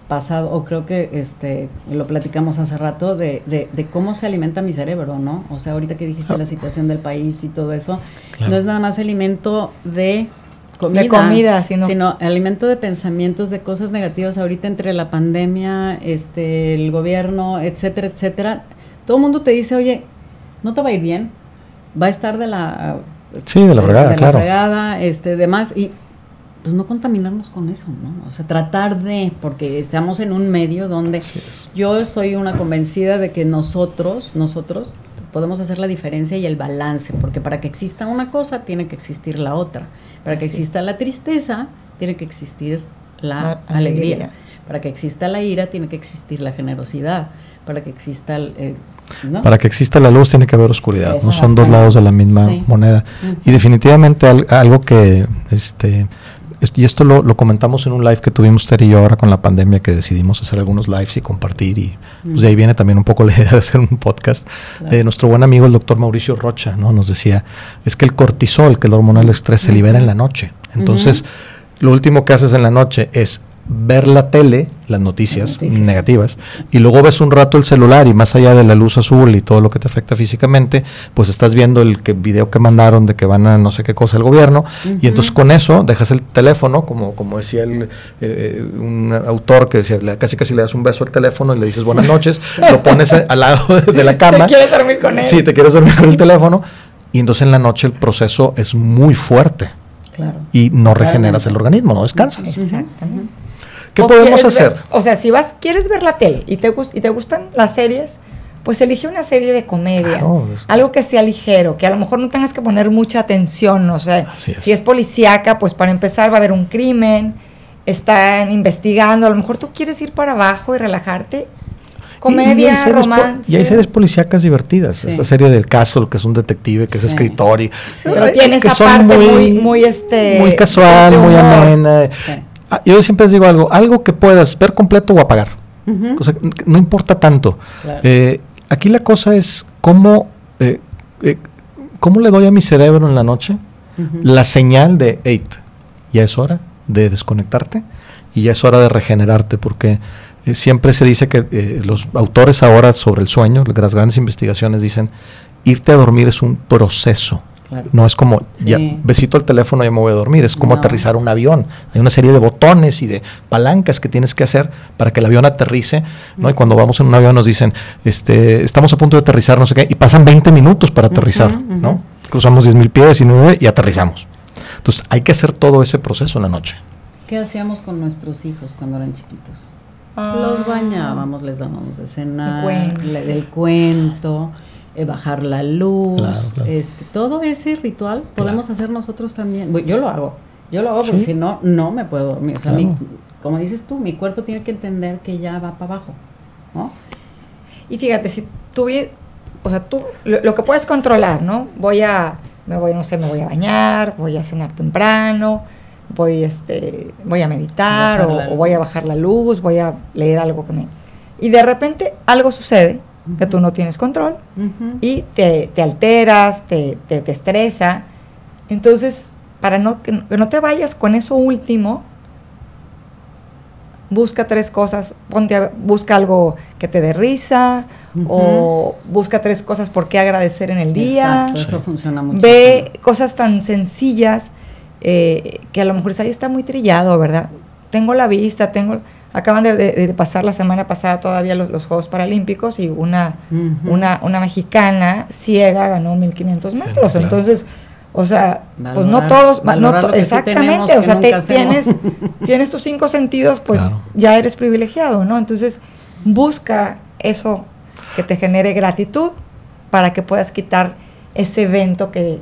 pasado, o creo que este lo platicamos hace rato, de, de- de cómo se alimenta mi cerebro, ¿no? O sea, ahorita que dijiste la situación del país y todo eso, Claro. no es nada más alimento de comida, De comida, sino- alimento de pensamientos, de cosas negativas ahorita entre la pandemia, este, el gobierno, etcétera, etcétera. Todo el mundo te dice, oye, no te va a ir bien, va a estar de la... Sí, de la fregada, de claro. la fregada, este, demás, y pues no contaminarnos con eso, ¿no? O sea, tratar de, porque estamos en un medio donde yo soy una convencida de que nosotros, nosotros podemos hacer la diferencia y el balance, porque para que exista una cosa tiene que existir la otra. Para que exista la tristeza, tiene que existir la La alegría. alegría. Para que exista la ira, tiene que existir la generosidad. Para que exista el... eh, ¿no? Para que exista la luz tiene que haber oscuridad, no son dos lados de la misma Sí. moneda. Y definitivamente al- algo que, este, es- y esto lo, lo comentamos en un live que tuvimos Ter y yo ahora con la pandemia, que decidimos hacer algunos lives y compartir, y pues de ahí viene también un poco la idea de hacer un podcast. Claro. Eh, nuestro buen amigo el doctor Mauricio Rocha ¿no? nos decía, es que el cortisol, que es la hormona del estrés, se libera en la noche. Entonces, lo último que haces en la noche es ver la tele, las noticias, Las noticias. negativas, Sí. y luego ves un rato el celular y más allá de la luz azul y todo lo que te afecta físicamente, pues estás viendo el que, video que mandaron de que van a no sé qué cosa el gobierno y entonces con eso dejas el teléfono, como, como decía el, eh, un autor que decía, casi casi le das un beso al teléfono y le dices buenas noches, lo pones al lado de, la cama. ¿Te quieres dormir con él? Sí, te quieres dormir con el teléfono y entonces en la noche el proceso es muy fuerte Claro. y no regeneras el organismo, no descansas. Exactamente. ¿Qué O podemos hacer? ver- o sea, si vas, quieres ver la tele y te, y te gustan las series, pues elige una serie de comedia. Claro, es- Algo que sea ligero, que a lo mejor no tengas que poner mucha atención. O sea, es. si es policíaca, pues para empezar va a haber un crimen, están investigando, a lo mejor tú quieres ir para abajo y relajarte. Y- y hay Comedia, series romance. Y hay series policíacas divertidas. Sí. Esta serie del Castle, que es un detective, que es escritor y... Pero tiene que esa son parte muy, muy, este, muy casual, muy amena. Ah, Yo siempre les digo algo, algo que puedas ver completo o apagar. O sea, n- no importa tanto. Claro. Eh, aquí la cosa es cómo, eh, eh, cómo le doy a mi cerebro en la noche la señal de, hey, ya es hora de desconectarte y ya es hora de regenerarte, porque eh, siempre se dice que los autores ahora sobre el sueño, las grandes investigaciones dicen, irte a dormir es un proceso. Claro. No es como, ya besito al teléfono, ya me voy a dormir. Es como No. aterrizar un avión. Hay una serie de botones y de palancas que tienes que hacer para que el avión aterrice. ¿no? Y cuando vamos en un avión nos dicen, este, estamos a punto de aterrizar, no sé qué, y pasan 20 minutos para aterrizar. ¿no? Cruzamos 10.000 pies y, nueve y aterrizamos. Entonces hay que hacer todo ese proceso en la noche. ¿Qué hacíamos con nuestros hijos cuando eran chiquitos? Ah. Los bañábamos, les dábamos de cenar, El cuento. le- del cuento, eh, bajar la luz, Claro, claro. Este, todo ese ritual podemos hacer nosotros también. Bueno, yo lo hago, yo lo hago porque Sí. si no, no me puedo dormir. O sea, Claro. mi- como dices tú, mi cuerpo tiene que entender que ya va para abajo, ¿no? Y fíjate, si tú, vi- o sea, tú, lo, lo que puedes controlar, ¿no? Voy a, me voy, no sé, me voy a bañar, voy a cenar temprano, voy, este, voy a meditar o, o voy a bajar la luz, voy a leer algo que me... Y de repente algo sucede que tú no tienes control y te, te alteras, te, te, te estresa. Entonces, para no, que, no- que no te vayas con eso último, busca tres cosas, ponte a- busca algo que te dé risa o busca tres cosas por qué agradecer en el día. Exacto, eso Sí. funciona mucho. Ve cosas tan sencillas eh, que a lo mejor ahí está muy trillado, ¿verdad? Tengo la vista, tengo... Acaban de, de- de pasar la semana pasada todavía los, los Juegos Paralímpicos y una, una, una mexicana ciega ganó 1500 metros. claro. Entonces, o sea, pues no todos, no to- sí exactamente, o sea, te- tienes, tienes tus cinco sentidos, pues Claro. ya eres privilegiado, ¿no? Entonces, busca eso que te genere gratitud para que puedas quitar ese evento que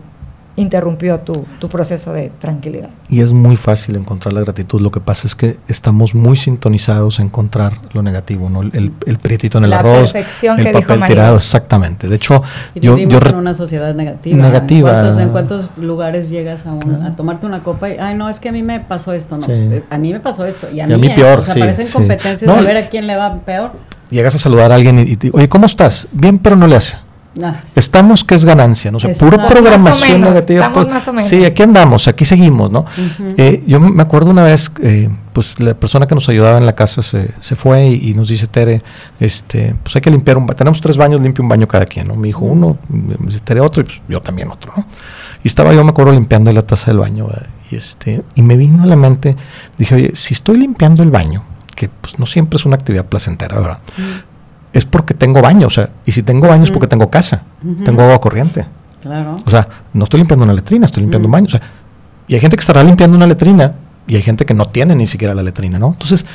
interrumpió tu, tu proceso de tranquilidad. Y es muy fácil encontrar la gratitud. Lo que pasa es que estamos muy sintonizados a encontrar lo negativo, ¿no? El, el, prietito en el La arroz, perfección el que dijo papel María. tirado, exactamente. De hecho, Y yo, vivimos yo en una sociedad negativa. Negativa. ¿En cuántos, en cuántos lugares llegas a, un- a tomarte una copa y, ay, no, es que a mí me pasó esto? No, Sí. pues, eh, a mí me pasó esto. Y a, Y a mí, mí esto. peor, O sea, sí, parecen sí. competencias No, de ver a quién le va peor. llegas a saludar a alguien y, y oye, ¿cómo estás? Bien, pero no le hace. Ah, Estamos que es ganancia, no sé, puro Exacto. programación o menos, negativa. pues, más o menos. Sí, aquí andamos, aquí seguimos, ¿no? Eh, yo me acuerdo una vez, eh, pues la persona que nos ayudaba en la casa se, se fue y, y nos dice, Tere, este, pues hay que limpiar un baño. Tenemos tres baños, limpia un baño cada quien, ¿no? Mi hijo uno, Tere otro y pues yo también otro, ¿no? Y estaba yo, me acuerdo, limpiando la taza del baño ¿verdad? y, este, y me vino a la mente, dije, oye, si estoy limpiando el baño, que pues no siempre es una actividad placentera, ¿verdad? Es porque tengo baño, o sea, y si tengo baño es porque tengo casa, tengo agua corriente. claro. O sea, no estoy limpiando una letrina, estoy limpiando un baño. O sea, y hay gente que estará limpiando una letrina y hay gente que no tiene ni siquiera la letrina, ¿no? Entonces,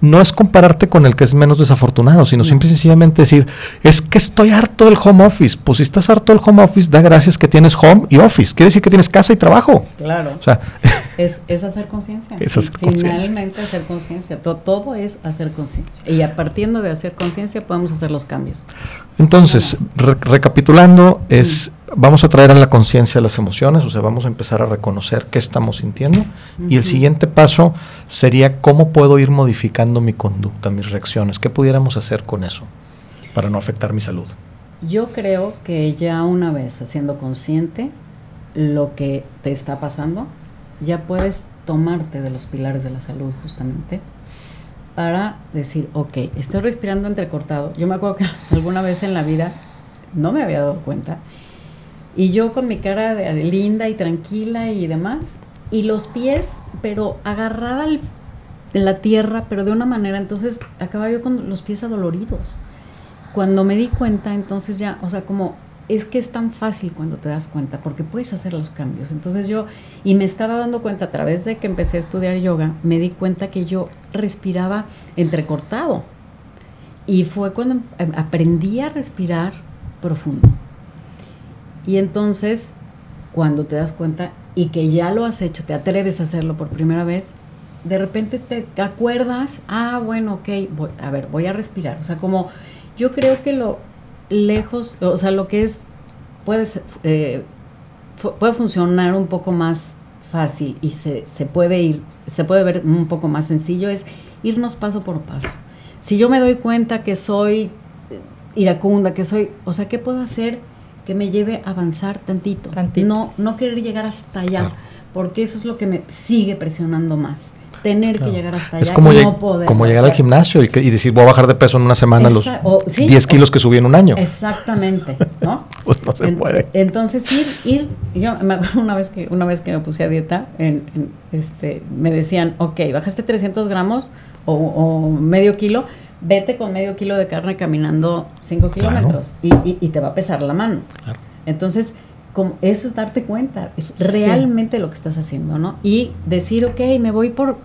no es compararte con el que es menos desafortunado, sino No. simple y sencillamente decir, es que estoy harto del home office. Pues si estás harto del home office, da gracias que tienes home y office. Quiere decir que tienes casa y trabajo. Claro. O sea, Es, es hacer conciencia. Es hacer. Finalmente hacer conciencia. To- todo es hacer conciencia. Y a partiendo de hacer conciencia podemos hacer los cambios. Entonces, re- recapitulando, es vamos a traer a la conciencia las emociones, o sea, vamos a empezar a reconocer qué estamos sintiendo. Y el siguiente paso sería cómo puedo ir modificando mi conducta, mis reacciones. ¿Qué pudiéramos hacer con eso para no afectar mi salud? Yo creo que ya una vez haciendo consciente lo que te está pasando, ya puedes tomarte de los pilares de la salud justamente para decir, ok, estoy respirando entrecortado. Yo me acuerdo que alguna vez en la vida no me había dado cuenta. Y yo con mi cara linda y tranquila y demás, y los pies, pero agarrada al- en la tierra, pero de una manera, entonces acababa yo con los pies adoloridos. Cuando me di cuenta, entonces ya, o sea, como es que es tan fácil cuando te das cuenta, porque puedes hacer los cambios. Entonces yo, y me estaba dando cuenta a través de que empecé a estudiar yoga, me di cuenta que yo respiraba entrecortado. Y fue cuando em- aprendí a respirar profundo. Y entonces, cuando te das cuenta y que ya lo has hecho, te atreves a hacerlo por primera vez, de repente te acuerdas, ah, bueno, ok, voy, a ver, voy a respirar. O sea, como yo creo que lo lejos, o sea, lo que es, puede, ser, eh, puede funcionar un poco más fácil y se, se puede ir, se puede ver un poco más sencillo, es irnos paso por paso. Si yo me doy cuenta que soy eh, iracunda, que soy, o sea, ¿qué puedo hacer que me lleve a avanzar tantito? Tantito. No, no querer llegar hasta allá, porque eso es lo que me sigue presionando más. Tener Claro. que llegar hasta allá Es como, y no poder. como llegar al gimnasio y, que- y decir, voy a bajar de peso en una semana los o- sí, 10 o- kilos que subí en un año. Exactamente, ¿no? Pues no se En- puede. Entonces ir, ir, yo me acuerdo una vez que, una vez que me puse a dieta, en, en, este, me decían, ok, bajaste 300 gramos o, o medio kilo, vete con medio kilo de carne caminando 5 Claro. kilómetros y, y- y te va a pesar la mano. Claro. Entonces, como eso es darte cuenta, es realmente lo que estás haciendo, ¿no? Y decir, ok, me voy por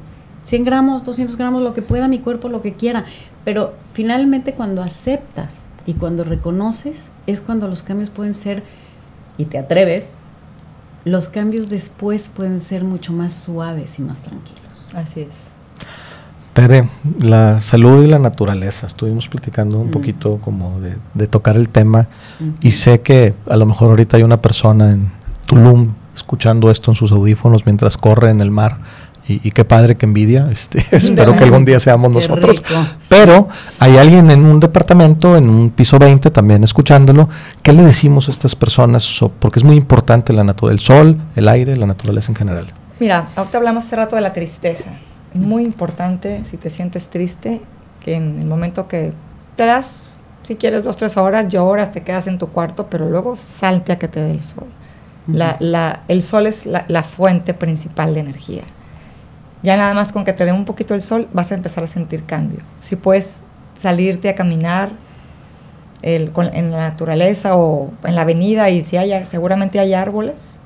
100 gramos, 200 gramos, lo que pueda mi cuerpo, lo que quiera. Pero finalmente cuando aceptas y cuando reconoces, es cuando los cambios pueden ser, y te atreves, los cambios después pueden ser mucho más suaves y más tranquilos. Así es. Tere, la salud y la naturaleza. Estuvimos platicando un Mm. poquito como de, de tocar el tema y sé que a lo mejor ahorita hay una persona en Tulum escuchando esto en sus audífonos mientras corre en el mar Y, qué padre, que envidia. Este, espero que algún día seamos nosotros. Pero hay alguien en un departamento, en un piso 20, también escuchándolo. ¿Qué le decimos a estas personas? Porque es muy importante la el sol, el aire, la naturaleza en general. Mira, ahorita hablamos hace rato de la tristeza. Muy importante, si te sientes triste, que en el momento que te das, si quieres dos, tres horas, lloras, te quedas en tu cuarto, pero luego salte a que te dé el sol. la, la, el sol es la, la fuente principal de energía ya nada más con que te dé un poquito el sol vas a empezar a sentir cambio. Si puedes salirte a caminar en la naturaleza o en la avenida y si hay, seguramente hay árboles,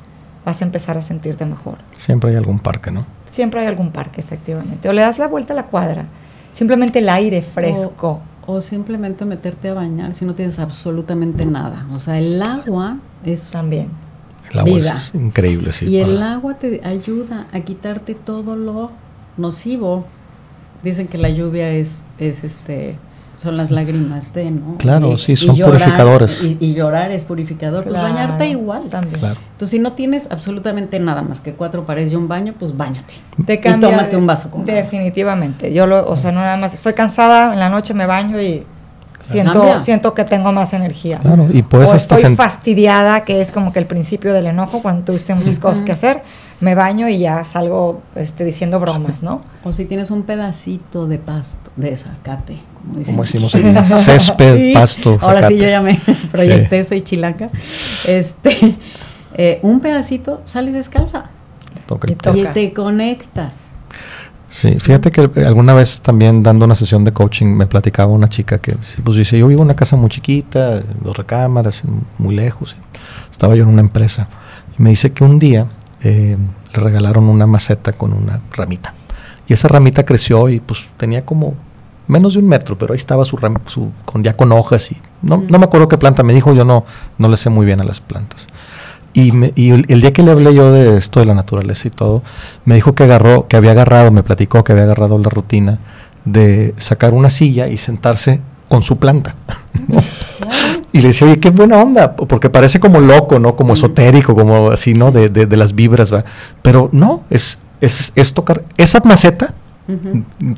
vas a empezar a sentirte mejor. Siempre hay algún parque, ¿no? Siempre hay algún parque, efectivamente. O le das la vuelta a la cuadra. Simplemente el aire fresco. O, simplemente meterte a bañar si no tienes absolutamente nada. O sea, el agua es... También el agua es increíble, sí. Y el agua te ayuda a quitarte todo lo nocivo. Dicen que la lluvia es, es este, son las lágrimas de, ¿no? Claro, sí, son purificadores. Y, llorar es purificador. pues bañarte igual también. Entonces, si no tienes absolutamente nada más que cuatro paredes y un baño, pues bañate. Te y tómate un vaso con Definitivamente. Yo lo, o sea, no nada más estoy cansada, en la noche me baño y siento, siento que tengo más energía. Claro, y puedes o estoy fastidiada, que es como que el principio del enojo, cuando tuviste muchas cosas que hacer, me baño y ya salgo este, diciendo bromas, ¿no? O si tienes un pedacito de pasto, de zacate, como, decimos césped, pasto, zacate. Ahora sí yo ya me proyecté, soy chilanca. Este, eh, un pedacito, sales descalza. y, y te conectas Sí, fíjate que alguna vez también dando una sesión de coaching me platicaba una chica que pues dice, yo vivo en una casa muy chiquita, dos recámaras, muy lejos. Estaba yo en una empresa y me dice que un día eh, le regalaron una maceta con una ramita. Y esa ramita creció y pues tenía como menos de un metro, pero ahí estaba su, su con ya con hojas y no, no me acuerdo qué planta me dijo, yo no, no le sé muy bien a las plantas. Y, el, día que le hablé yo de esto de la naturaleza y todo, me dijo que agarró, que había agarrado, me platicó que había agarrado la rutina de sacar una silla y sentarse con su planta. y le decía, oye, qué buena onda, porque parece como loco, ¿no? Como esotérico, como así, ¿no? De, de, las vibras, ¿va? Pero no, es, es, es tocar, esa maceta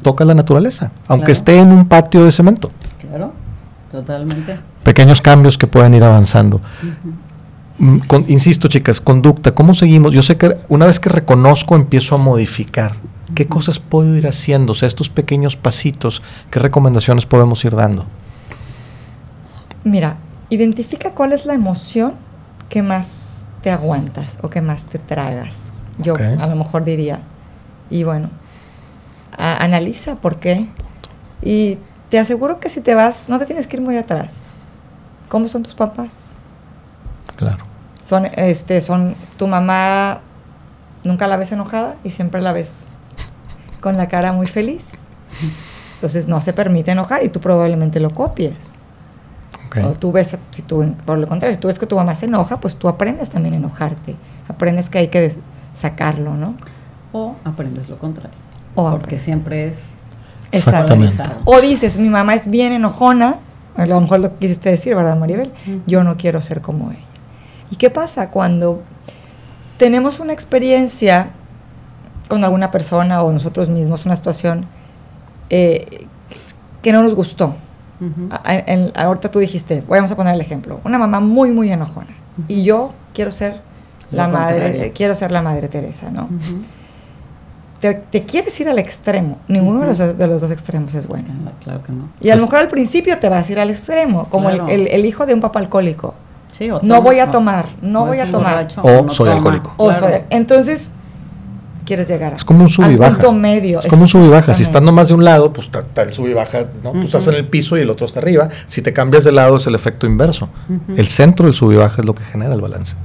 toca la naturaleza, aunque esté en un patio de cemento. Claro, totalmente. Pequeños cambios que pueden ir avanzando. Mm, insisto, chicas, conducta, ¿cómo seguimos? Yo sé que una vez que reconozco, empiezo a modificar. ¿Qué cosas puedo ir haciendo? O sea, estos pequeños pasitos, ¿qué recomendaciones podemos ir dando? Mira, identifica cuál es la emoción que más te aguantas o que más te tragas. Yo a lo mejor diría. Y bueno, analiza por qué. Y te aseguro que si te vas, no te tienes que ir muy atrás. ¿Cómo son tus papás? Claro. Son, este, son, tu mamá nunca la ves enojada y siempre la ves con la cara muy feliz. Entonces no se permite enojar y tú probablemente lo copies. O tú ves, si tú, por lo contrario, si tú ves que tu mamá se enoja, pues tú aprendes también a enojarte. Aprendes que hay que sacarlo, ¿no? O aprendes lo contrario. O porque siempre es Exactamente. O dices, mi mamá es bien enojona, a lo mejor lo quisiste decir, ¿verdad, Maribel? Yo no quiero ser como ella. ¿Y qué pasa cuando tenemos una experiencia con alguna persona o nosotros mismos, una situación eh, que no nos gustó? ahorita tú dijiste, vamos a poner el ejemplo, una mamá muy, muy enojona. Y yo quiero ser la madre, quiero ser la madre Teresa, ¿no? te, quieres ir al extremo. Ninguno de, los, de, los, dos extremos es bueno. Claro que no. Y a lo pues mejor al principio te vas a ir al extremo, como el, el, hijo de un papá alcohólico no voy a tomar, no voy a tomar. O soy alcohólico. entonces, quieres llegar es como un sub y baja. medio. Es como un sub y baja. Si estás nomás de un lado, pues está el sub y baja, ¿no? Tú estás en el piso y el otro está arriba. Si te cambias de lado es el efecto inverso. El centro del sub y baja es lo que genera el balance.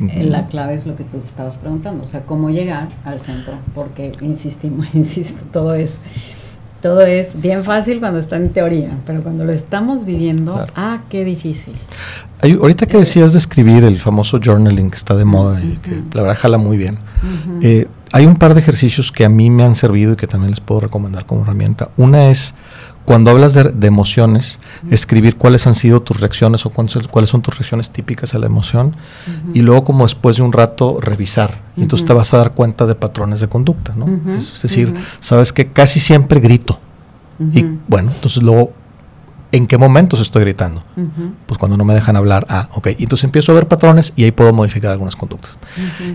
Eh, la clave es lo que tú estabas preguntando, o sea, cómo llegar al centro, porque insistimos, insisto, todo es todo es bien fácil cuando está en teoría, pero cuando lo estamos viviendo, ah, qué difícil. ahorita que decías de escribir el famoso journaling que está de moda y que la verdad jala muy bien, eh, hay un par de ejercicios que a mí me han servido y que también les puedo recomendar como herramienta. Una es cuando hablas de, de emociones, escribir cuáles han sido tus reacciones o cuáles, cuáles son tus reacciones típicas a la emoción y luego como después de un rato revisar. Y entonces te vas a dar cuenta de patrones de conducta, ¿no? Es decir, sabes que casi siempre grito. Y bueno, entonces luego ¿En qué momentos estoy gritando? Pues cuando no me dejan hablar. Ah, ok. Entonces empiezo a ver patrones y ahí puedo modificar algunas conductas.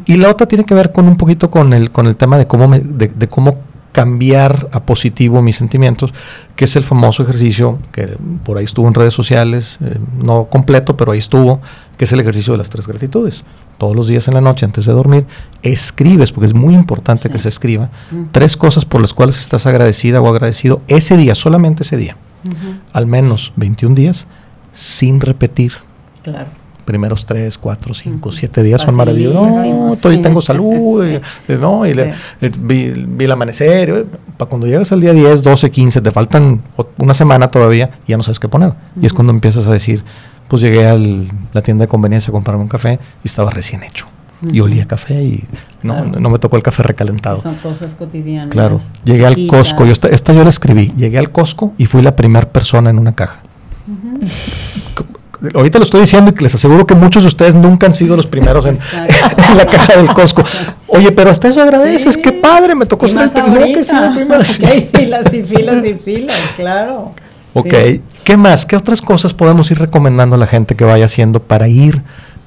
Y la otra tiene que ver con un poquito con el, con el tema de cómo, me, de, cómo cambiar a positivo mis sentimientos, que es el famoso ejercicio que por ahí estuvo en redes sociales, eh, no completo, pero ahí estuvo, que es el ejercicio de las tres gratitudes. Todos los días en la noche, antes de dormir, escribes, porque es muy importante que se escriba, tres cosas por las cuales estás agradecida o agradecido ese día, solamente ese día al menos 21 días sin repetir. Claro. Primeros 3, 4, 5, 7 días son maravillosos. No, estoy, tengo salud, eh, ¿no? y eh, vi, el amanecer. Eh, para cuando llegas al día 10, 12, 15, te faltan una semana todavía y ya no sabes qué poner. Y es cuando empiezas a decir, pues llegué a la tienda de conveniencia a comprarme un café y estaba recién hecho. Y olía café y no, no me tocó el café recalentado. Son cosas cotidianas. Claro. Llegué al Costco, yo esta, yo la escribí. Llegué al Costco y fui la primera persona en una caja. Ahorita lo estoy diciendo y les aseguro que muchos de ustedes nunca han sido los primeros en, la caja del Costco. Oye, pero hasta eso agradeces, qué padre, me tocó ser el primero. Hay filas y filas y filas, claro. Ok, ¿qué más? ¿Qué otras cosas podemos ir recomendando a la gente que vaya haciendo para ir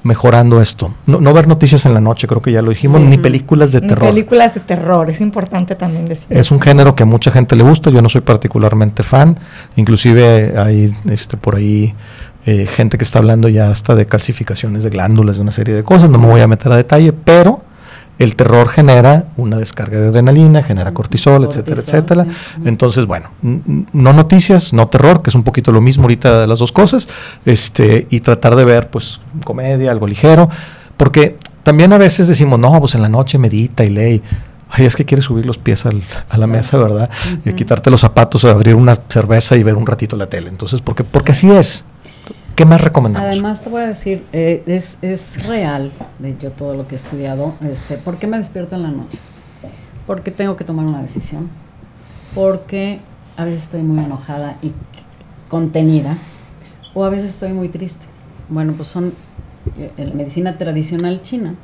mejorando esto. No, ver noticias en la noche, creo que ya lo dijimos, ni películas de terror. Películas de terror, es importante también decir. Es un género que a mucha gente le gusta, yo no soy particularmente fan, inclusive hay este, por ahí eh, gente que está hablando ya hasta de calcificaciones de glándulas, de una serie de cosas, no me voy a meter a detalle, pero el terror genera una descarga de adrenalina, genera cortisol, etcétera, etcétera. Entonces, bueno, no noticias, no terror, que es un poquito lo mismo ahorita de las dos cosas, este, y tratar de ver, pues, comedia, algo ligero, porque también a veces decimos, no, pues en la noche medita y lee. Ay, es que quieres subir los pies a la mesa, ¿verdad? Y quitarte los zapatos, abrir una cerveza y ver un ratito la tele. Entonces, porque, porque así es. ¿Qué más recomendamos? Además, te voy a decir, eh, es, es, real, de yo todo lo que he estudiado, este, ¿por qué me despierto en la noche? Porque tengo que tomar una decisión, porque a veces estoy muy enojada y contenida, o a veces estoy muy triste. Bueno, pues son, eh, en la medicina tradicional china,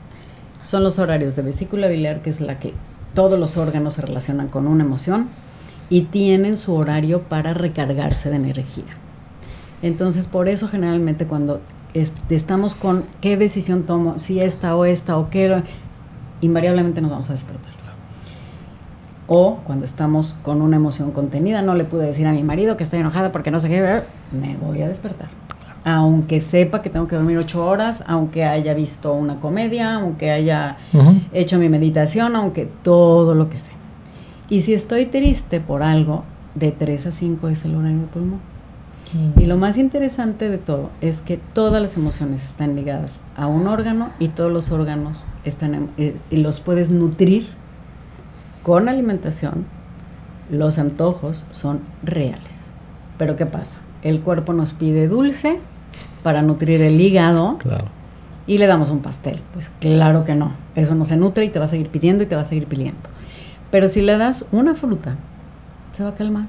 son los horarios de vesícula biliar, que es la que todos los órganos se relacionan con una emoción, y tienen su horario para recargarse de energía. Entonces, por eso generalmente cuando estamos con qué decisión tomo, si esta o esta o qué, invariablemente nos vamos a despertar. O cuando estamos con una emoción contenida, no le pude decir a mi marido que estoy enojada porque no sé qué, me voy a despertar. Aunque sepa que tengo que dormir ocho horas, aunque haya visto una comedia, aunque haya hecho mi meditación, aunque todo lo que sé. Y si estoy triste por algo, de 3 a 5 es el horario de pulmón. Y lo más interesante de todo es que todas las emociones están ligadas a un órgano y todos los órganos están eh, y los puedes nutrir con alimentación. Los antojos son reales. Pero ¿qué pasa? El cuerpo nos pide dulce para nutrir el hígado y le damos un pastel. Pues claro que no. Eso no se nutre y te va a seguir pidiendo y te va a seguir pidiendo. Pero si le das una fruta, se va a calmar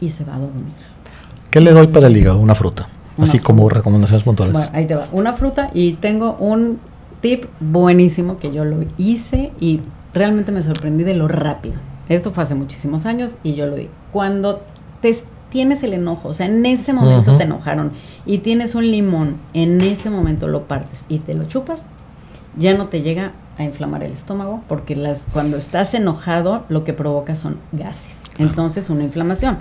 y se va a dormir. ¿Qué le doy para el hígado? Una fruta. así como recomendaciones puntuales. Bueno, ahí te va. Una fruta y tengo un tip buenísimo que yo lo hice y realmente me sorprendí de lo rápido. Esto fue hace muchísimos años y yo lo di. Cuando te tienes el enojo, o sea, en ese momento te enojaron y tienes un limón, en ese momento lo partes y te lo chupas, ya no te llega a inflamar el estómago porque las cuando estás enojado lo que provoca son gases. Entonces, una inflamación.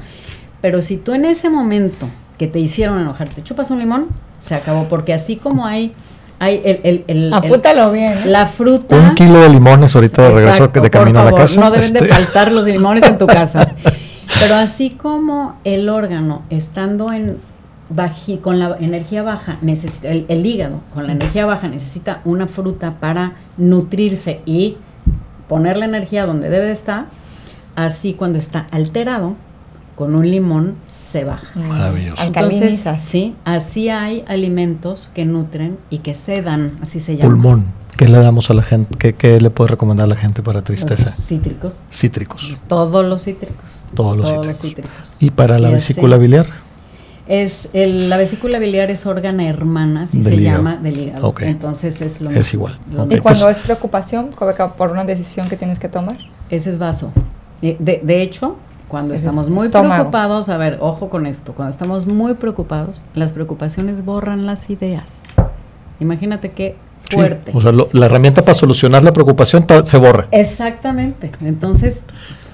Pero si tú en ese momento que te hicieron enojar te chupas un limón, se acabó. Porque así como hay hay el, el, el, Apúntalo bien. ¿eh? La fruta. Un kilo de limones ahorita de regreso de camino a la casa. No deben de este. faltar los limones en tu casa. Pero así como el órgano estando en baji, con la energía baja, necesita, el, el, hígado con la energía baja necesita una fruta para nutrirse y poner la energía donde debe estar, así cuando está alterado, con un limón se baja. Mm. Maravilloso. Entonces, Alcalinizas. sí, así hay alimentos que nutren y que sedan, así se llama. Pulmón. ¿Qué le damos a la gente? ¿Qué, qué le puede recomendar a la gente para tristeza? Los cítricos. Cítricos. Todos los cítricos. Todos los Todos cítricos. ¿Y para la Y vesícula biliar? Es el- la vesícula biliar es órgano hermana, así Del se hígado. llama, del hígado. Ok. Entonces es lo Es mismo. igual. Lo Ok. Y cuando pues- es preocupación, por una decisión que tienes que tomar. Ese es vaso. Eh, De, de hecho, cuando estamos es muy estómago. preocupados, a ver, ojo con esto, cuando estamos muy preocupados, las preocupaciones borran las ideas. Imagínate qué Sí, fuerte. O sea, lo- la herramienta para solucionar la preocupación se borra. Exactamente. Entonces,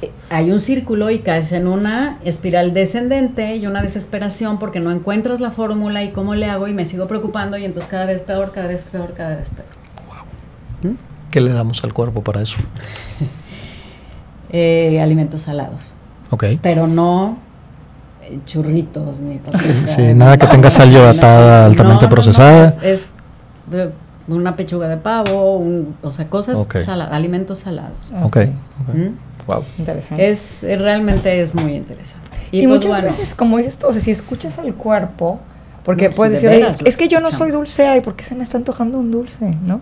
eh, hay un círculo y caes en una espiral descendente y una desesperación porque no encuentras la fórmula y cómo le hago y me sigo preocupando y entonces cada vez peor, cada vez peor, cada vez peor. ¿Mm? ¿Qué le damos al cuerpo para eso? Eh, alimentos salados, Ok. pero no eh, churritos ni papitas, Sí, nada que tenga sal yodatada, No, altamente no, no, procesada. es, es de una pechuga de pavo, un- o sea, cosas saladas, alimentos salados. Ok. ok. ¿Mm? Wow. Interesante. Es eh, realmente es muy interesante. Y, pues, muchas bueno, veces, como dices tú, o sea, si escuchas al cuerpo, porque No, puedes si de decir, "Oye, veras es, es que yo no soy escuchamos". dulcea y por qué se me está antojando un dulce, ¿no?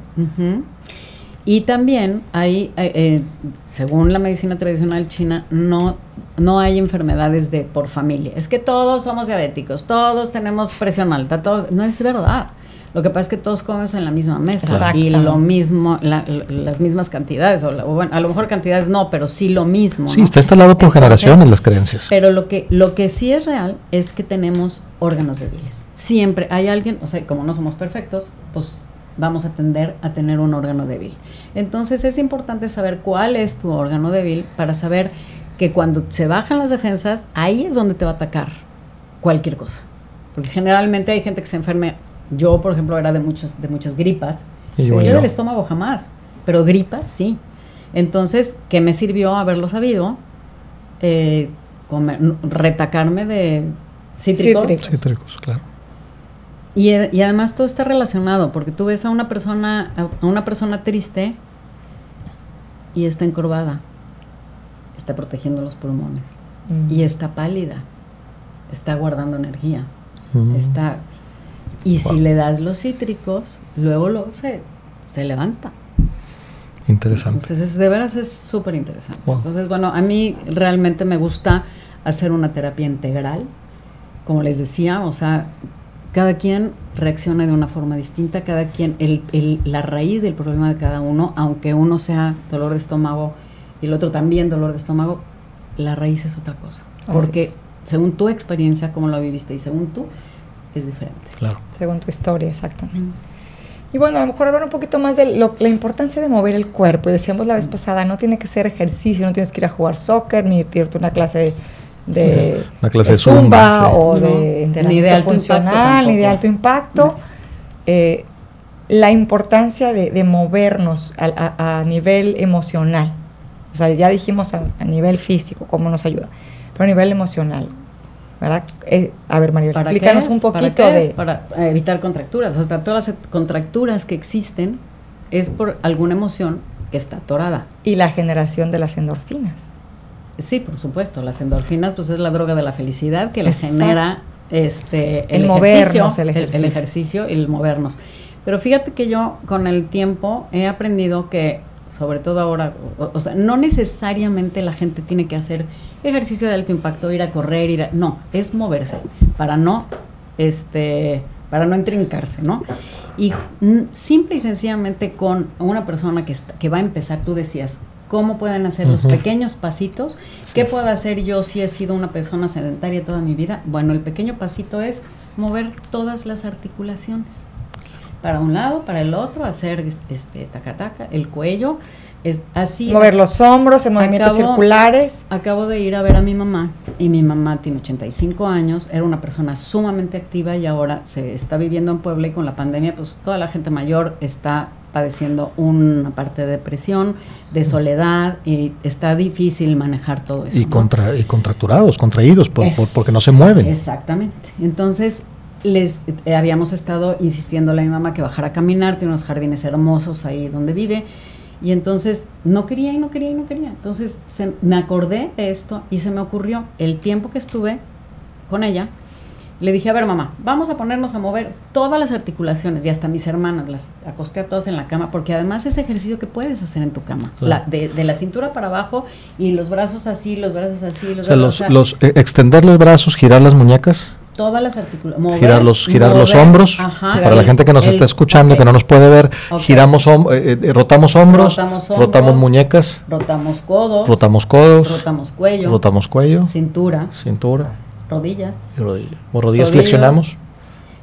Y también hay, eh, eh, según la medicina tradicional china, no, no hay enfermedades de por familia. Es que todos somos diabéticos, todos tenemos presión alta, todos. No es verdad. Lo que pasa es que todos comemos en la misma mesa y lo mismo, la- la- las mismas cantidades, o, la- o bueno, a lo mejor cantidades no, pero sí lo mismo. Sí, ¿no? está instalado por Entonces, generaciones las creencias. Pero lo que, lo que sí es real es que tenemos órganos débiles. Siempre hay alguien, o sea, como no somos perfectos, pues vamos a tender a tener un órgano débil. Entonces es importante saber cuál es tu órgano débil para saber que cuando se bajan las defensas, ahí es donde te va a atacar cualquier cosa. Porque generalmente hay gente que se enferme. Yo, por ejemplo, era de, muchos, de muchas gripas. Y yo del estómago jamás, pero gripas sí. Entonces, ¿qué me sirvió haberlo sabido? Eh, comer- retacarme de cítricos. Cítricos. Cítricos, claro. Y, e- y además todo está relacionado, porque tú ves a una persona, a una persona triste y está encorvada, está protegiendo los pulmones, Mm. y está pálida, está guardando energía, Mm. está... Y Wow. si le das los cítricos, luego, luego se, se levanta. Interesante. Entonces, es, de veras es súper interesante. Wow. Entonces, bueno, a mí realmente me gusta hacer una terapia integral, como les decía, o sea, cada quien reacciona de una forma distinta, cada quien, el, el- la raíz del problema de cada uno, aunque uno sea dolor de estómago y el otro también dolor de estómago, la raíz es otra cosa. Así Porque es. según tu experiencia, cómo lo viviste y según tú, es diferente. Claro. Según tu historia, exactamente. Y bueno, a lo mejor hablar un poquito más de lo- la importancia de mover el cuerpo. Y decíamos la vez pasada, no tiene que ser ejercicio, no tienes que ir a jugar soccer, ni irte a una clase de, Una clase de de zumba, sí. o No, de ni de entrenamiento alto funcional, ni de alto impacto. Eh, la importancia de, de movernos a, a- a nivel emocional. O sea, ya dijimos a, a nivel físico cómo nos ayuda, pero a nivel emocional. ¿Verdad? Eh, a ver, Maribel, ¿Para explícanos un ¿Para poquito de... Para evitar contracturas. O sea, todas las contracturas que existen es por alguna emoción que está atorada. y la generación de las endorfinas. Sí, por supuesto. Las endorfinas, pues es la droga de la felicidad que la genera este, El movernos, el ejercicio. ejercicio y el movernos. Pero fíjate que yo con el tiempo he aprendido que, sobre todo ahora, o, o sea, no necesariamente la gente tiene que hacer ejercicio de alto impacto, ir a correr, ir a, no, es moverse para no, este, para no entrincarse, ¿no? Y mm, simple y sencillamente con una persona que, está- que va a empezar, tú decías, ¿cómo pueden hacer los pequeños pasitos? ¿Qué puedo hacer yo si he sido una persona sedentaria toda mi vida? Bueno, el pequeño pasito es mover todas las articulaciones. Para un lado, para el otro, hacer este taca-taca, el cuello, es así. Mover los hombros en movimientos Acabo- circulares. Acabo de ir a ver a mi mamá y mi mamá tiene 85 años, era una persona sumamente activa y ahora se está viviendo en Puebla y con la pandemia pues toda la gente mayor está padeciendo una parte de depresión, de soledad y está difícil manejar todo eso. Y, ¿no? contra, y contracturados, contraídos, por, Es- por- porque no se mueven. Exactamente. Entonces, les eh, habíamos estado insistiéndole a mi mamá que bajara a caminar, tiene unos jardines hermosos ahí donde vive. Y entonces no quería y no quería y no quería. Entonces se, me acordé de esto y se me ocurrió el tiempo que estuve con ella. Le dije, a ver mamá, vamos a ponernos a mover todas las articulaciones y hasta mis hermanas, las acosté a todas en la cama, porque además es ejercicio que puedes hacer en tu cama, Claro. la- de, de la cintura para abajo y los brazos así, los brazos así, O los sea, brazos, los, o sea, los, eh, extender los brazos, girar las muñecas, todas las articulaciones. girar los, girar los hombros. para la gente que nos está escuchando, que no nos puede ver, giramos, hom- eh, eh, rotamos hombros, Rotamos rotamos hombros. muñecas, Rotamos codos, rotamos codos, rotamos cuello, rotamos cuello, cintura, cintura rodillas. y rodilla. O rodillas flexionamos.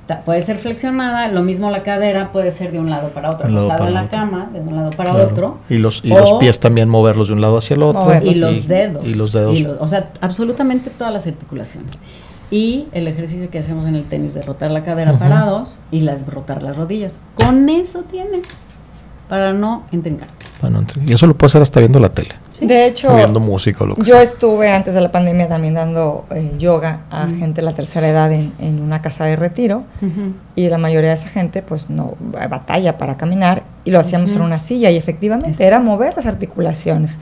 Ta- Puede ser flexionada, lo mismo la cadera puede ser de un lado para otro, acostado en la otro. cama, de un lado para Claro. otro. Y los, y O- los pies también moverlos de un lado hacia el otro. Moverlos. y los dedos. Y los dedos. lo- o sea, absolutamente todas las articulaciones. Y el ejercicio que hacemos en el tenis de rotar la cadera Ujú. parados y las, rotar las rodillas. Con eso tienes para no entrincar. Bueno, entre- y eso lo puede hacer hasta viendo la tele, De hecho, viendo música o lo que yo sea. estuve antes de la pandemia también dando eh, yoga a gente de la tercera edad en, en una casa de retiro. Y la mayoría de esa gente pues no batalla para caminar y lo hacíamos en Ujú. una silla y efectivamente Es- era mover las articulaciones.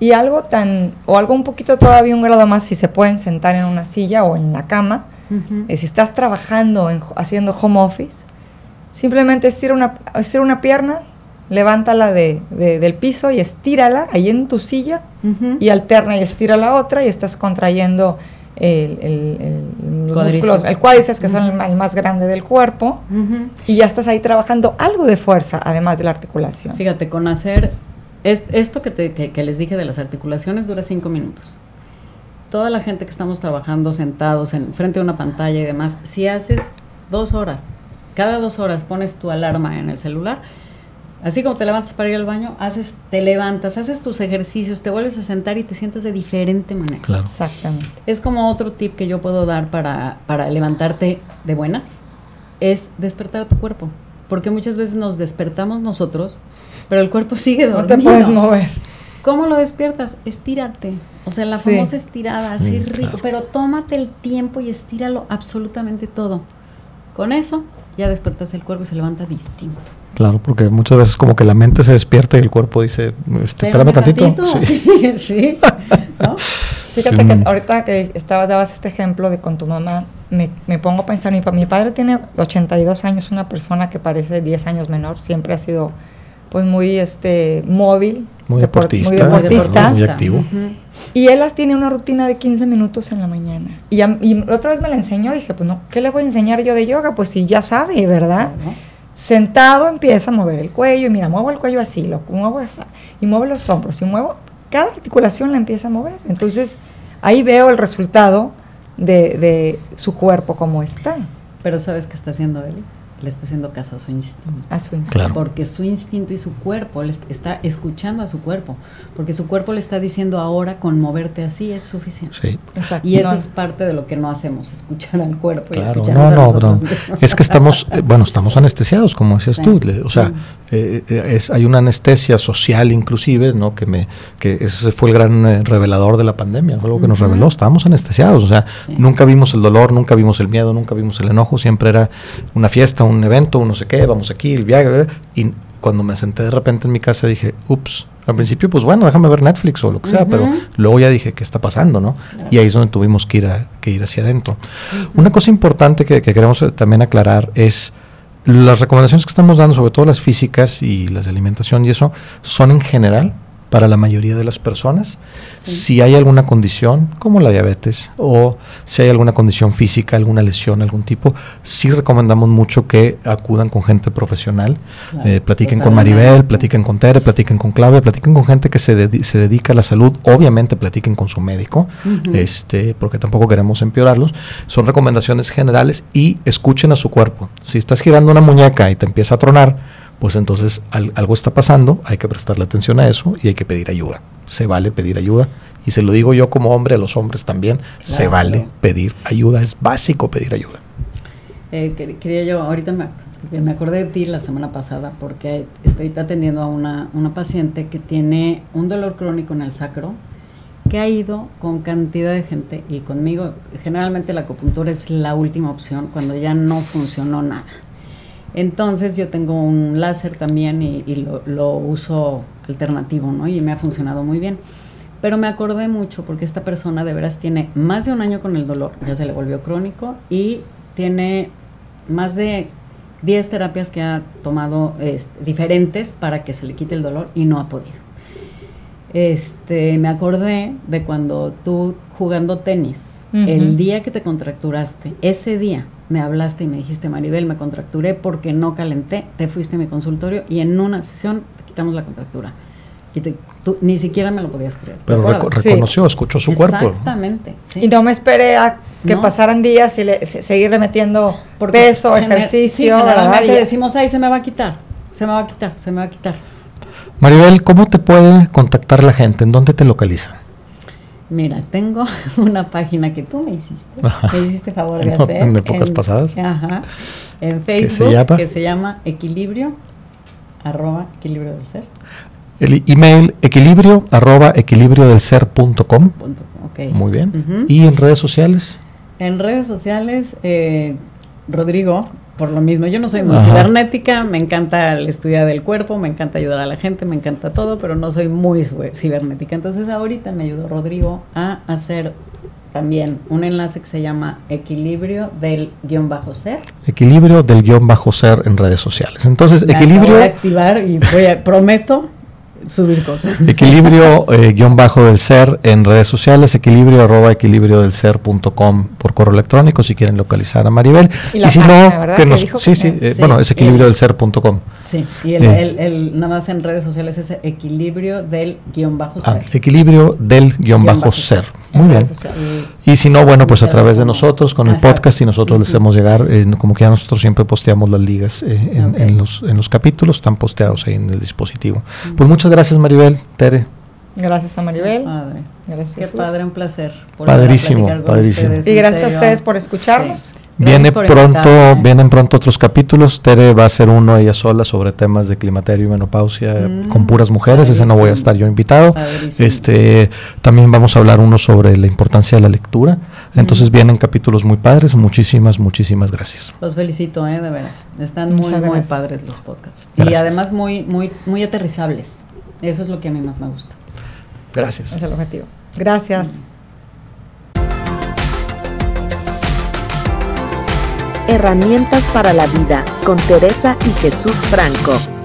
Y algo tan, o algo un poquito todavía un grado más, si se pueden sentar en una silla o en la cama, eh, si estás trabajando, en, haciendo home office, simplemente estira una, estira una pierna, levántala de, de- del piso y estírala ahí en tu silla y alterna y estira la otra y estás contrayendo el, el, el- Cuádriceps. músculos, el cuádriceps, que son el, más grande del cuerpo, y ya estás ahí trabajando algo de fuerza, además de la articulación. Fíjate, con hacer es- esto que, te- que- que les dije de las articulaciones dura cinco minutos. Toda la gente que estamos trabajando sentados en frente a una pantalla y demás, si haces dos horas, cada dos horas pones tu alarma en el celular, así como te levantas para ir al baño, haces, te levantas, haces tus ejercicios, te vuelves a sentar y te sientes de diferente manera. Claro. Exactamente. Es como otro tip que yo puedo dar para, para levantarte de buenas, es despertar a tu cuerpo. Porque muchas veces nos despertamos nosotros, pero el cuerpo sigue No dormido. te puedes mover. ¿Cómo lo despiertas? Estírate. O sea, la Sí. famosa estirada, así Sí, rico. claro. Pero tómate el tiempo y estíralo absolutamente todo. Con eso ya despertas el cuerpo y se levanta distinto. Claro, porque muchas veces como que la mente se despierta y el cuerpo dice, este, espérame tantito. tantito. Sí. Sí, sí. ¿No? Fíjate Sí. que ahorita que estabas, dabas este ejemplo de con tu mamá, me, me pongo a pensar, mi, mi padre tiene 82 años, una persona que parece 10 años menor, siempre ha sido pues muy este móvil, Muy depor- deportista, muy deportista. muy activo. Y él las tiene una rutina de 15 minutos en la mañana. Y, a- y otra vez me la enseñó, dije, pues no, ¿qué le voy a enseñar yo de yoga? Pues si ya sabe, ¿verdad? Claro. Sentado empieza a mover el cuello y mira, muevo el cuello así, lo muevo así, y muevo los hombros y muevo, cada articulación la empieza a mover. Entonces ahí veo el resultado de, de su cuerpo como está, Pero ¿sabes qué está haciendo él? Le está haciendo caso a su instinto. a su instinto. Claro. Porque su instinto y su cuerpo le est- está escuchando a su cuerpo. Porque su cuerpo le está diciendo ahora con moverte así es suficiente. Sí. Exacto. Y eso No, es parte de lo que no hacemos, escuchar al cuerpo y Claro, escucharnos no, a no, nosotros pero mismos. es que estamos, eh, bueno, estamos anestesiados, como decías Sí. tú, o sea, eh, eh, es, hay una anestesia social inclusive, ¿no? Que me, que ese fue el gran eh, revelador de la pandemia, fue algo que nos reveló, estábamos anestesiados, o sea, Sí. nunca vimos el dolor, nunca vimos el miedo, nunca vimos el enojo, siempre era una fiesta, un evento, un no sé qué, vamos aquí, el viaje, y cuando me senté de repente en mi casa dije, ups, al principio pues bueno, déjame ver Netflix o lo que sea, pero luego ya dije, ¿qué está pasando, no? Y ahí es donde tuvimos que ir, a- que ir hacia adentro. Una cosa importante que, que queremos eh, también aclarar es las recomendaciones que estamos dando, sobre todo las físicas y las de alimentación y eso, son en general para la mayoría de las personas. Sí. Si hay alguna condición, como la diabetes, o si hay alguna condición física, alguna lesión, algún tipo, sí recomendamos mucho que acudan con gente profesional, Claro, eh, platiquen con. Maribel, platiquen con Tere, platiquen con Claudia, platiquen con gente que se, se dedica a la salud, obviamente platiquen con su médico, este, porque tampoco queremos empeorarlos. Son recomendaciones generales y escuchen a su cuerpo. Si estás girando una muñeca y te empieza a tronar, pues entonces al- algo está pasando, hay que prestarle atención a eso y hay que pedir ayuda. Se vale pedir ayuda. Y se lo digo yo como hombre, a los hombres también, se vale pedir ayuda. Es básico pedir ayuda. Eh, quer- quería yo, ahorita me, me acordé de ti la semana pasada porque estoy atendiendo a una, una paciente que tiene un dolor crónico en el sacro, que ha ido con cantidad de gente y conmigo, generalmente la acupuntura es la última opción cuando ya no funcionó nada. Entonces yo tengo un láser también y, y lo, lo, uso alternativo, ¿no? Y me ha funcionado muy bien. Pero me acordé mucho porque esta persona de veras tiene más de un año con el dolor, ya se le volvió crónico y tiene más de 10 terapias que ha tomado es, diferentes para que se le quite el dolor y no ha podido. Este, me acordé de cuando tú jugando tenis, uh -huh. el día que te contracturaste, ese día me hablaste y me dijiste, Maribel, me contracturé porque no calenté, te fuiste a mi consultorio y en una sesión te quitamos la contractura. Y te, tú ni siquiera me lo podías creer. Pero reco reconoció, sí. escuchó su cuerpo. Exactamente. Sí. Y no me esperé a que no. pasaran días y le, seguirle metiendo Porque peso, gener ejercicio. Sí, decimos, ay, se me va a quitar, se me va a quitar, se me va a quitar. Maribel, ¿cómo te puede contactar la gente? ¿En dónde te localiza? Mira, tengo una página que tú me hiciste, me hiciste favor de hacer. En épocas en, pasadas. Ajá. En Facebook, ¿Se llama? que se llama Equilibrio, arroba Equilibrio del Ser. El email equilibrio arroba equilibrio del ser.com. Okay. Muy bien. Uh -huh. ¿Y en redes sociales? En redes sociales, eh, Rodrigo, por lo mismo. Yo no soy muy Ajá. cibernética, me encanta el estudio del cuerpo, me encanta ayudar a la gente, me encanta todo, pero no soy muy cibernética. Entonces ahorita me ayudó Rodrigo a hacer también un enlace que se llama Equilibrio del guion bajo ser. Equilibrio del guion bajo ser en redes sociales. Entonces, me equilibrio... Voy a activar y voy a, prometo subir cosas. Equilibrio eh, guion bajo del ser en redes sociales, equilibrio arroba equilibrio del ser.com por correo electrónico si quieren localizar a Maribel. Y, la y si página, no, ¿verdad? que nos, dijo sí, sí, eh, bueno, es equilibrio del ser.com. Sí, y el, eh. el, el, nada más en redes sociales es equilibrio del guion bajo ah, ser. equilibrio del guion bajo, bajo ser. Muy bien. Y si no, bueno, pues a través de nosotros con el podcast y nosotros les hacemos llegar, eh, como que ya nosotros siempre posteamos las ligas eh, en, okay. en, los, en los capítulos, están posteados ahí en el dispositivo. Pues muchas gracias Maribel, Tere. Gracias a Maribel. Padre. Gracias. Qué padre, un placer. Padrísimo, padrísimo. Ustedes, y gracias a ustedes por escucharnos. Sí. Viene pronto, vienen pronto otros capítulos. Tere va a hacer uno ella sola sobre temas de climaterio y menopausia mm, con puras mujeres. Ese no voy a estar yo invitado. Padrísimo. Este también vamos a hablar uno sobre la importancia de la lectura. Entonces mm. vienen capítulos muy padres. Muchísimas, muchísimas gracias. Los felicito, eh, de veras. Están muy, muy padres los podcasts. Gracias. Y además muy, muy, muy aterrizables. Eso es lo que a mí más me gusta. Gracias. Es el objetivo. Gracias. Mm. Herramientas para la vida con Teresa y Jesús Franco.